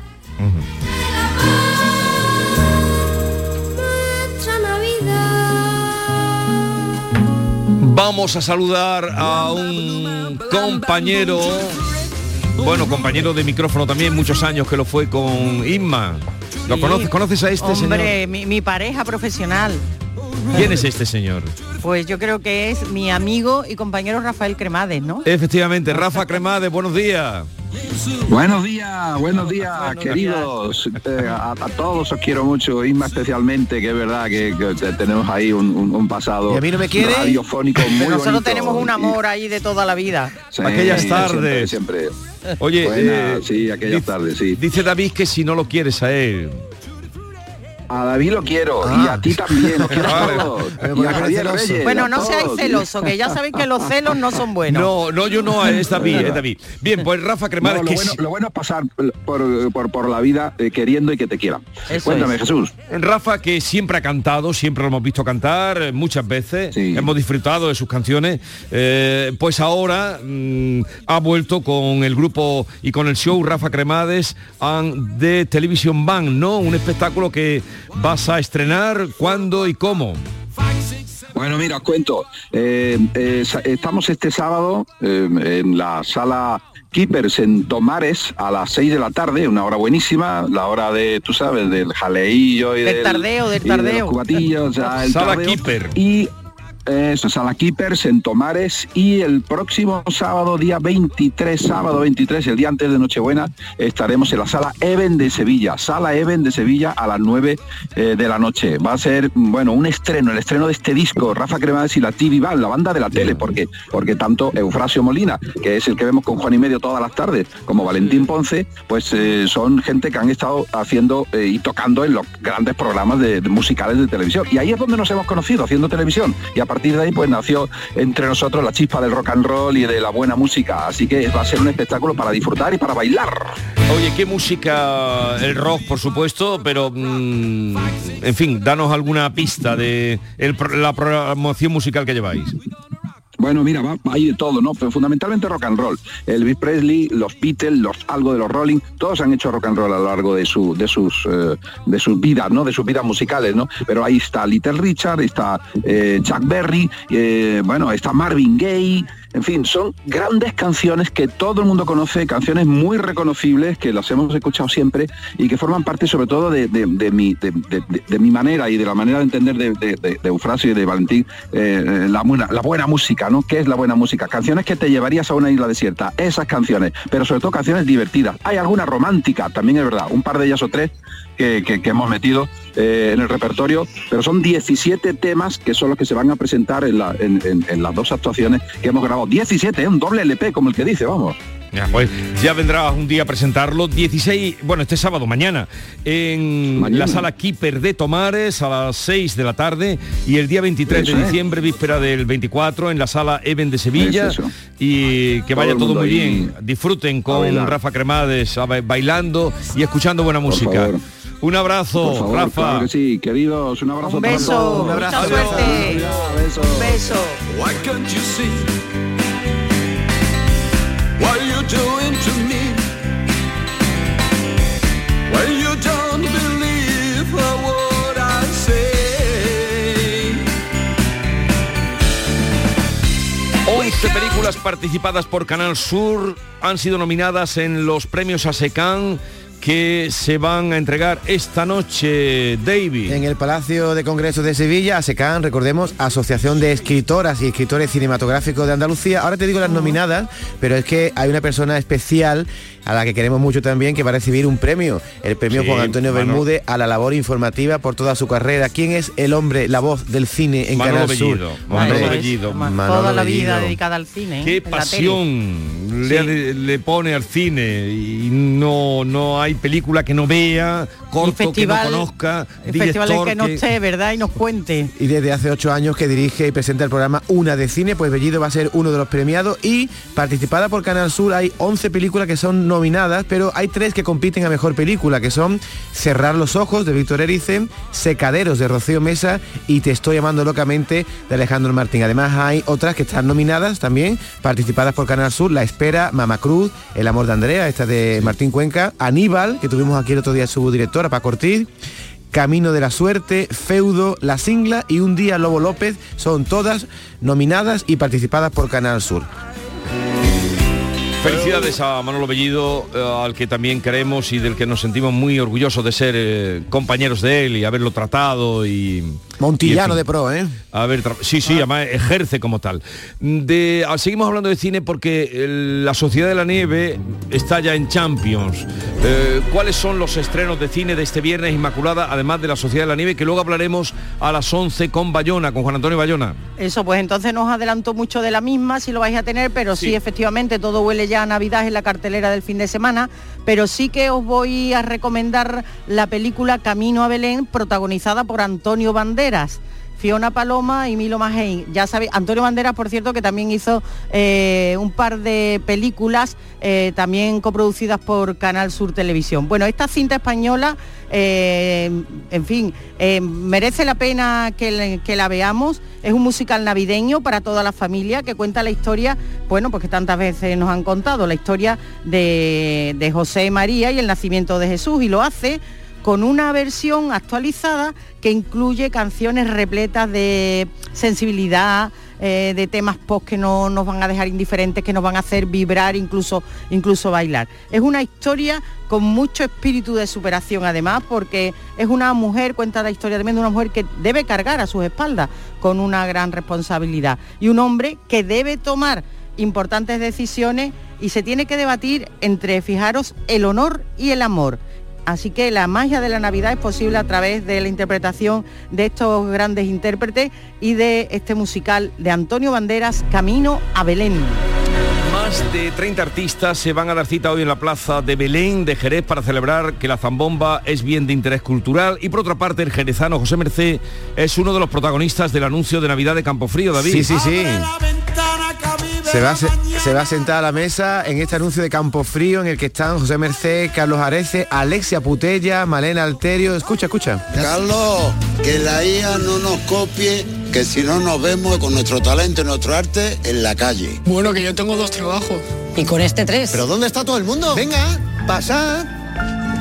Vamos a saludar a un compañero, bueno, compañero de micrófono también, muchos años que lo fue con Inma. ¿Lo Sí. conoces? ¿Conoces a este Hombre, mi, mi pareja profesional. señor? ¿Quién es este señor? Pues yo creo que es mi amigo y compañero Rafael Cremades, ¿no? Efectivamente, Rafa Cremades, buenos días. Buenos días, buenos días, queridos. Eh, a, a todos os quiero mucho, Isma especialmente, que es verdad que, que te- tenemos ahí un, un- un pasado ¿Y a mí no me quiere? radiofónico muy nosotros bonito. tenemos un amor ahí de toda la vida. Sí, Aquellas siempre, tardes. Siempre. Oye, Buena, eh, sí, aquellas dice- tardes, sí. Dice David que si no lo quieres a él. A David lo quiero Ah. y a ti también. Os quiero Bueno, no seáis celosos, que ya sabéis que los celos no son buenos. No, no, yo no, es David, es David. Bien, pues Rafa Cremades, No, lo, que bueno, sí- lo bueno es pasar por, por- por la vida eh, queriendo y que te quieran. Eso Cuéntame, es. Jesús. Rafa que siempre ha cantado, siempre lo hemos visto cantar eh, muchas veces, hemos disfrutado de sus canciones, eh, pues ahora mm, ha vuelto con el grupo y con el show Rafa Cremades and de Television Band, ¿no? Un espectáculo que vas a estrenar, cuándo y cómo. Bueno, mira, os cuento. Eh, eh, estamos este sábado eh, en la sala Keepers en Tomares a las 6 de la tarde, una hora buenísima, la hora de, tú sabes, del jaleillo y Del del tardeo, del y de los tardeo. cubatillos, o sea, el Sala tardeo. Keeper. Y eso, Sala Keepers en Tomares y el próximo sábado, día 23, sábado 23, el día antes de Nochebuena, estaremos en la Sala Even de Sevilla, Sala Even de Sevilla a las 9 eh, de la noche. Va a ser, bueno, un estreno, el estreno de este disco, Rafa Cremades y la TV Band, la banda de la tele, porque, porque tanto Eufrasio Molina, que es el que vemos con Juan y Medio todas las tardes, como Valentín Ponce, pues eh, son gente que han estado haciendo eh, y tocando en los grandes programas de, de musicales de televisión. Y ahí es donde nos hemos conocido, haciendo televisión. Y a partir de ahí, pues nació entre nosotros la chispa del rock and roll y de la buena música. Así que va a ser un espectáculo para disfrutar y para bailar. Oye, qué música, el rock por supuesto, pero mm, en fin, danos alguna pista de la programación musical que lleváis. Bueno, mira, va, ahí de todo, ¿no? Pero fundamentalmente rock and roll. Elvis Presley, los Beatles, los, algo de los Rolling, todos han hecho rock and roll a lo largo de, su, de, sus, eh, de sus vidas, ¿no? De sus vidas musicales, ¿no? Pero ahí está Little Richard, está eh, Chuck Berry, eh, bueno, está Marvin Gaye, en fin, son grandes canciones que todo el mundo conoce, canciones muy reconocibles que las hemos escuchado siempre y que forman parte sobre todo de, de- mi, de, mi manera y de la manera de entender de, Eufrasio y de Valentín eh, la, buena, la buena música, ¿no? ¿Qué es la buena música? Canciones que te llevarías a una isla desierta, esas canciones, pero sobre todo canciones divertidas. Hay alguna romántica, también es verdad, un par de ellas o tres que, hemos metido eh, en el repertorio, pero son 17 temas que son los que se van a presentar en las dos actuaciones que hemos grabado. 17, ¿eh? un doble LP, como el que dice, vamos. Ya, pues ya vendrá un día a presentarlo, 16, bueno, este sábado, mañana, en Mañana. la sala Keeper de Tomares a las 6 de la tarde y el día 23 Eso de diciembre, víspera del 24, en la sala Even de Sevilla. Es. Y que vaya todo muy bien. Disfruten con. Rafa Cremades bailando y escuchando buena música. Un abrazo, Por favor, Rafa. claro que sí, queridos, un abrazo Un para beso, todos. mucha Adiós. suerte. Besos. Un beso. Doing to me? When you don't believe a word I say. 11 películas participadas por Canal Sur han sido nominadas en los premios ASECAN que se van a entregar esta noche, David. En el Palacio de Congresos de Sevilla, ASECAN, recordemos, Asociación de Escritoras y Escritores Cinematográficos de Andalucía. Ahora te digo las nominadas, pero es que hay una persona especial a la que queremos mucho también que va a recibir un premio, el premio Sí, Juan Antonio Manolo. Bermúdez a la labor informativa por toda su carrera. ¿Quién es el hombre, la voz del cine en Manolo Canal Sur? Bellido, Manolo Hombre, Bellido. Manolo Toda la vida Bellido. dedicada al cine. ¿eh? Qué pasión le, le pone al cine y no, no hay película que no vea, corto festival- que no conozca, El festival en director que no esté, ¿verdad? Y nos cuente. Y desde hace ocho años que dirige y presenta el programa Una de Cine, pues Bellido va a ser uno de los premiados y participada por Canal Sur hay 11 películas que son nominadas, pero hay tres que compiten a Mejor Película, que son Cerrar los Ojos de Víctor Ericen, Secaderos de Rocío Mesa y Te Estoy Llamando Locamente de Alejandro Martín. Además hay otras que están nominadas también, participadas por Canal Sur, La Espera, Mama Cruz, El Amor de Andrea, esta de Martín Cuenca, Aníbal, que tuvimos aquí el otro día su directora, Paco Ortiz, Camino de la Suerte, Feudo, La Singla y Un Día Lobo López son todas nominadas y participadas por Canal Sur. Felicidades a Manolo Bellido, eh, al que también queremos y del que nos sentimos muy orgullosos de ser eh, compañeros de él y haberlo tratado y Montillano de pro, ¿eh? A ver, sí, sí, además ejerce como tal. De, ah, seguimos hablando de cine porque el- la Sociedad de la Nieve está ya en Champions. Eh, ¿Cuáles son los estrenos de cine de este viernes Inmaculada, además de la Sociedad de la Nieve, que luego hablaremos a las 11 con Bayona, con Juan Antonio Bayona? Eso, pues entonces no os adelanto mucho de la misma, si lo vais a tener, pero sí, efectivamente, todo huele ya a Navidad en la cartelera del fin de semana, pero sí que os voy a recomendar la película Camino a Belén, protagonizada por Antonio Banderas. Fiona Paloma y Milo Majei. Ya sabéis, Antonio Banderas, por cierto, que también hizo eh, un par de películas, eh, también coproducidas por Canal Sur Televisión. Bueno, esta cinta española, eh, en fin, merece la pena que, la veamos. Es un musical navideño para toda la familia que cuenta la historia, bueno, pues que tantas veces nos han contado, la historia de, José María y el nacimiento de Jesús, y lo hace con una versión actualizada que incluye canciones repletas de sensibilidad, eh, de temas post que no nos van a dejar indiferentes, que nos van a hacer vibrar, incluso, incluso bailar. Es una historia con mucho espíritu de superación además, porque es una mujer, cuenta la historia también de una mujer que debe cargar a sus espaldas con una gran responsabilidad y un hombre que debe tomar importantes decisiones y se tiene que debatir entre, fijaros, el honor y el amor. Así que la magia de la Navidad es posible a través de la interpretación de estos grandes intérpretes y de este musical de Antonio Banderas, Camino a Belén. Más de 30 artistas se van a dar cita hoy en la plaza de Belén de Jerez para celebrar que la zambomba es bien de interés cultural y por otra parte el jerezano José Mercé es uno de los protagonistas del anuncio de Navidad de Campofrío, David. Sí, sí, sí. Se va, a se, se va a sentar a la mesa en este anuncio de Campo Frío en el que están José Merced, Carlos Arece, Alexia Putella, Malena Alterio. Escucha, escucha. Carlos, que la IA no nos copie, que si no nos vemos con nuestro talento y nuestro arte en la calle. Bueno, que yo tengo dos trabajos. Y con este tres. ¿Pero dónde está todo el mundo? Venga, pasa.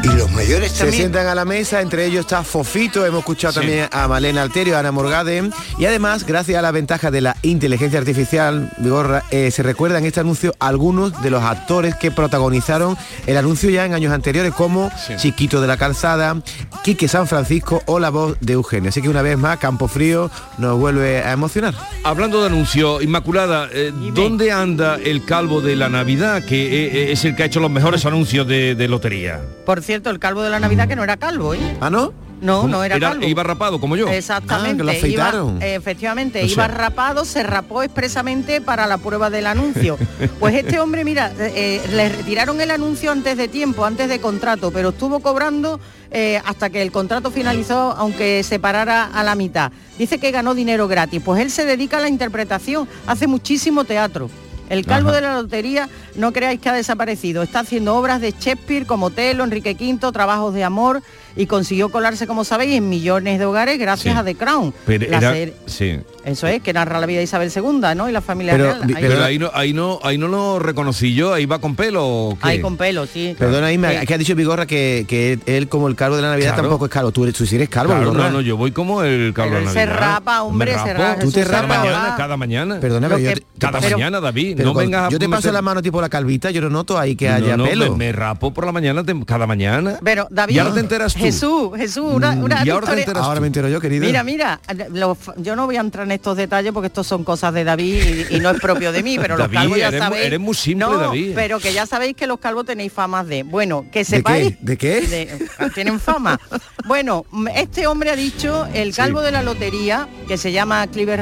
Y los mayores Se también. sientan a la mesa, entre ellos está Fofito, hemos escuchado Sí. también a Malena Alterio, a Ana Morgade, y además, gracias a la ventaja de la inteligencia artificial, Vigorra, eh, se recuerda en este anuncio algunos de los actores que protagonizaron el anuncio ya en años anteriores, como Chiquito de la Calzada, Quique San Francisco o la voz de Eugenio. Así que una vez más, Campo Frío nos vuelve a emocionar. Hablando de anuncio, Inmaculada, eh, ¿dónde anda el calvo de la Navidad, que eh, es el que ha hecho los mejores anuncios de, de lotería? Por cierto, el calvo de la Navidad que no era calvo, ¿eh? ¿Ah, no? No, no era, calvo. Iba rapado como yo. Exactamente. Ah, que lo iba- afeitaron. efectivamente, O iba rapado, se rapó expresamente para la prueba del anuncio. (laughs) Pues este hombre, mira, eh, eh, le retiraron el anuncio antes de tiempo, antes de contrato, pero estuvo cobrando eh, hasta que el contrato finalizó, aunque se parara a la mitad. Dice que ganó dinero gratis. Pues él se dedica a la interpretación, hace muchísimo teatro. El calvo Ajá. de la lotería, no creáis que ha desaparecido. Está haciendo obras de Shakespeare como Telo, Enrique V, trabajos de amor y consiguió colarse, como sabéis, en millones de hogares gracias Sí. a The Crown. Pero La era- serie- sí. Eso es, que narra la vida de Isabel II, ¿no? Y la familia Pero, real. Ahí- Pero ahí no, ahí no, ahí no lo reconocí yo, ahí va con pelo. ¿o qué? ahí con pelo, sí. Perdona, Isma, Sí. que ha dicho Vigorra que, que él como el calvo de la Navidad Claro. tampoco es calvo. Tú, eres- tú sí eres calvo, Claro, no, no, yo voy como el Pero él se Navidad. rapa, hombre, se rapa, Tú te rapas. mañana, cada mañana. Perdona, pero yo cada mañana, David. Pero no cuando vengas a Yo te paso meter- la mano tipo la calvita, yo no noto ahí que haya No, no, pelo. Me, me rapo por la mañana, te- cada mañana. Pero David, Y ahora te enteras tú. Jesús, Jesús, una, Mm, una y ahora te enteras Ahora tú. me entero yo, querido. Mira, mira, los- yo no voy a entrar en estos detalles porque estos son cosas de David y, y no es propio de mí, pero los David, calvos ya eres sabéis. eres muy simple, no, David. Pero que ya sabéis que los calvos tenéis famas de. Bueno, que ¿De sepáis. qué? ¿De qué? de- tienen fama. Bueno, este hombre ha dicho, el calvo de la lotería, que se llama Cliver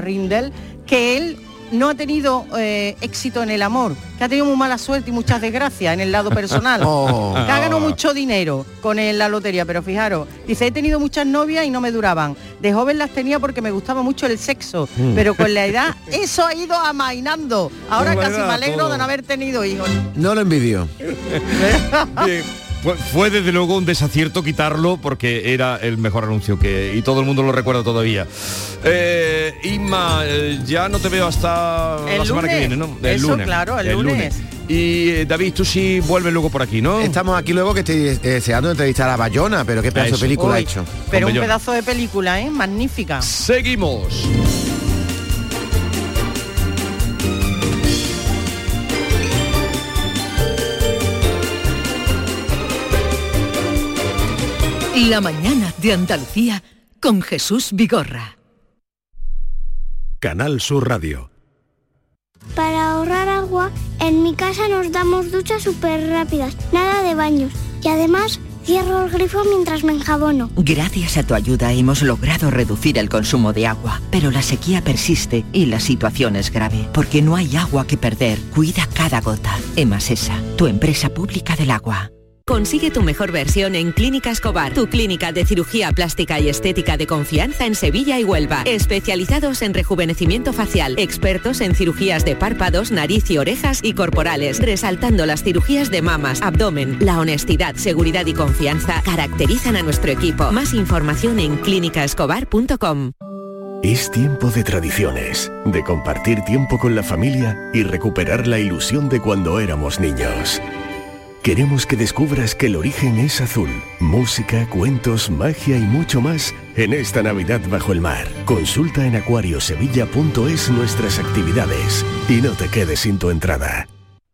Rindel, que él no ha tenido eh, éxito en el amor, que ha tenido muy mala suerte y muchas desgracias en el lado personal. (laughs) Oh. Que ha ganado mucho dinero con el- la lotería, pero fijaros, dice, he tenido muchas novias y no me duraban. De joven las tenía porque me gustaba mucho el sexo, Mm. pero con la edad (laughs) eso ha ido amainando. Ahora casi me alegro todo. de no haber tenido hijos. No lo envidio. (laughs) Bien, Fue, fue desde luego un desacierto quitarlo porque era el mejor anuncio que y todo el mundo lo recuerda todavía. Eh, Inma, eh, ya no te veo hasta El la semana que lunes. viene, ¿no? Eso, claro, el lunes. Y eh, David, tú sí vuelves luego por aquí, ¿no? Estamos aquí luego que estoy eh, deseando entrevistar a Bayona, pero qué pedazo de película ha hecho. Pero un pedazo de película, ¿eh? Magnífica. Seguimos. La mañana de Andalucía con Jesús Vigorra. Canal Sur Radio. Para ahorrar agua, en mi casa nos damos duchas súper rápidas, nada de baños. Y además, cierro el grifo mientras me enjabono. Gracias a tu ayuda hemos logrado reducir el consumo de agua, pero la sequía persiste y la situación es grave, porque no hay agua que perder. Cuida cada gota. Emasesa, tu empresa pública del agua. Consigue tu mejor versión en Clínica Escobar, tu clínica de cirugía plástica y estética de confianza en Sevilla y Huelva. Especializados en rejuvenecimiento facial, expertos en cirugías de párpados, nariz y orejas y corporales, resaltando las cirugías de mamas, abdomen. La honestidad, seguridad y confianza caracterizan a nuestro equipo. Más información en clínicaescobar.com. Es tiempo de tradiciones, de compartir tiempo con la familia y recuperar la ilusión de cuando éramos niños. Queremos que descubras que el origen es azul. Música, cuentos, magia y mucho más en esta Navidad bajo el mar. Consulta en acuariosevilla.es nuestras actividades y no te quedes sin tu entrada.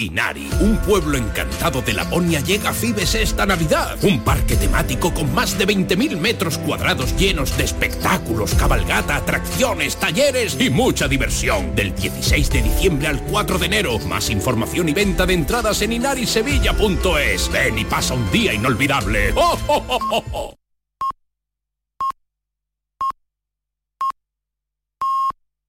Inari, un pueblo encantado de Laponia, llega a Fibes esta Navidad. Un parque temático con más de 20.000 metros cuadrados llenos de espectáculos, cabalgata, atracciones, talleres y mucha diversión. Del 16 de diciembre al 4 de enero. Más información y venta de entradas en inarisevilla.es. Ven y pasa un día inolvidable. ¡Oh, oh, oh, oh, oh!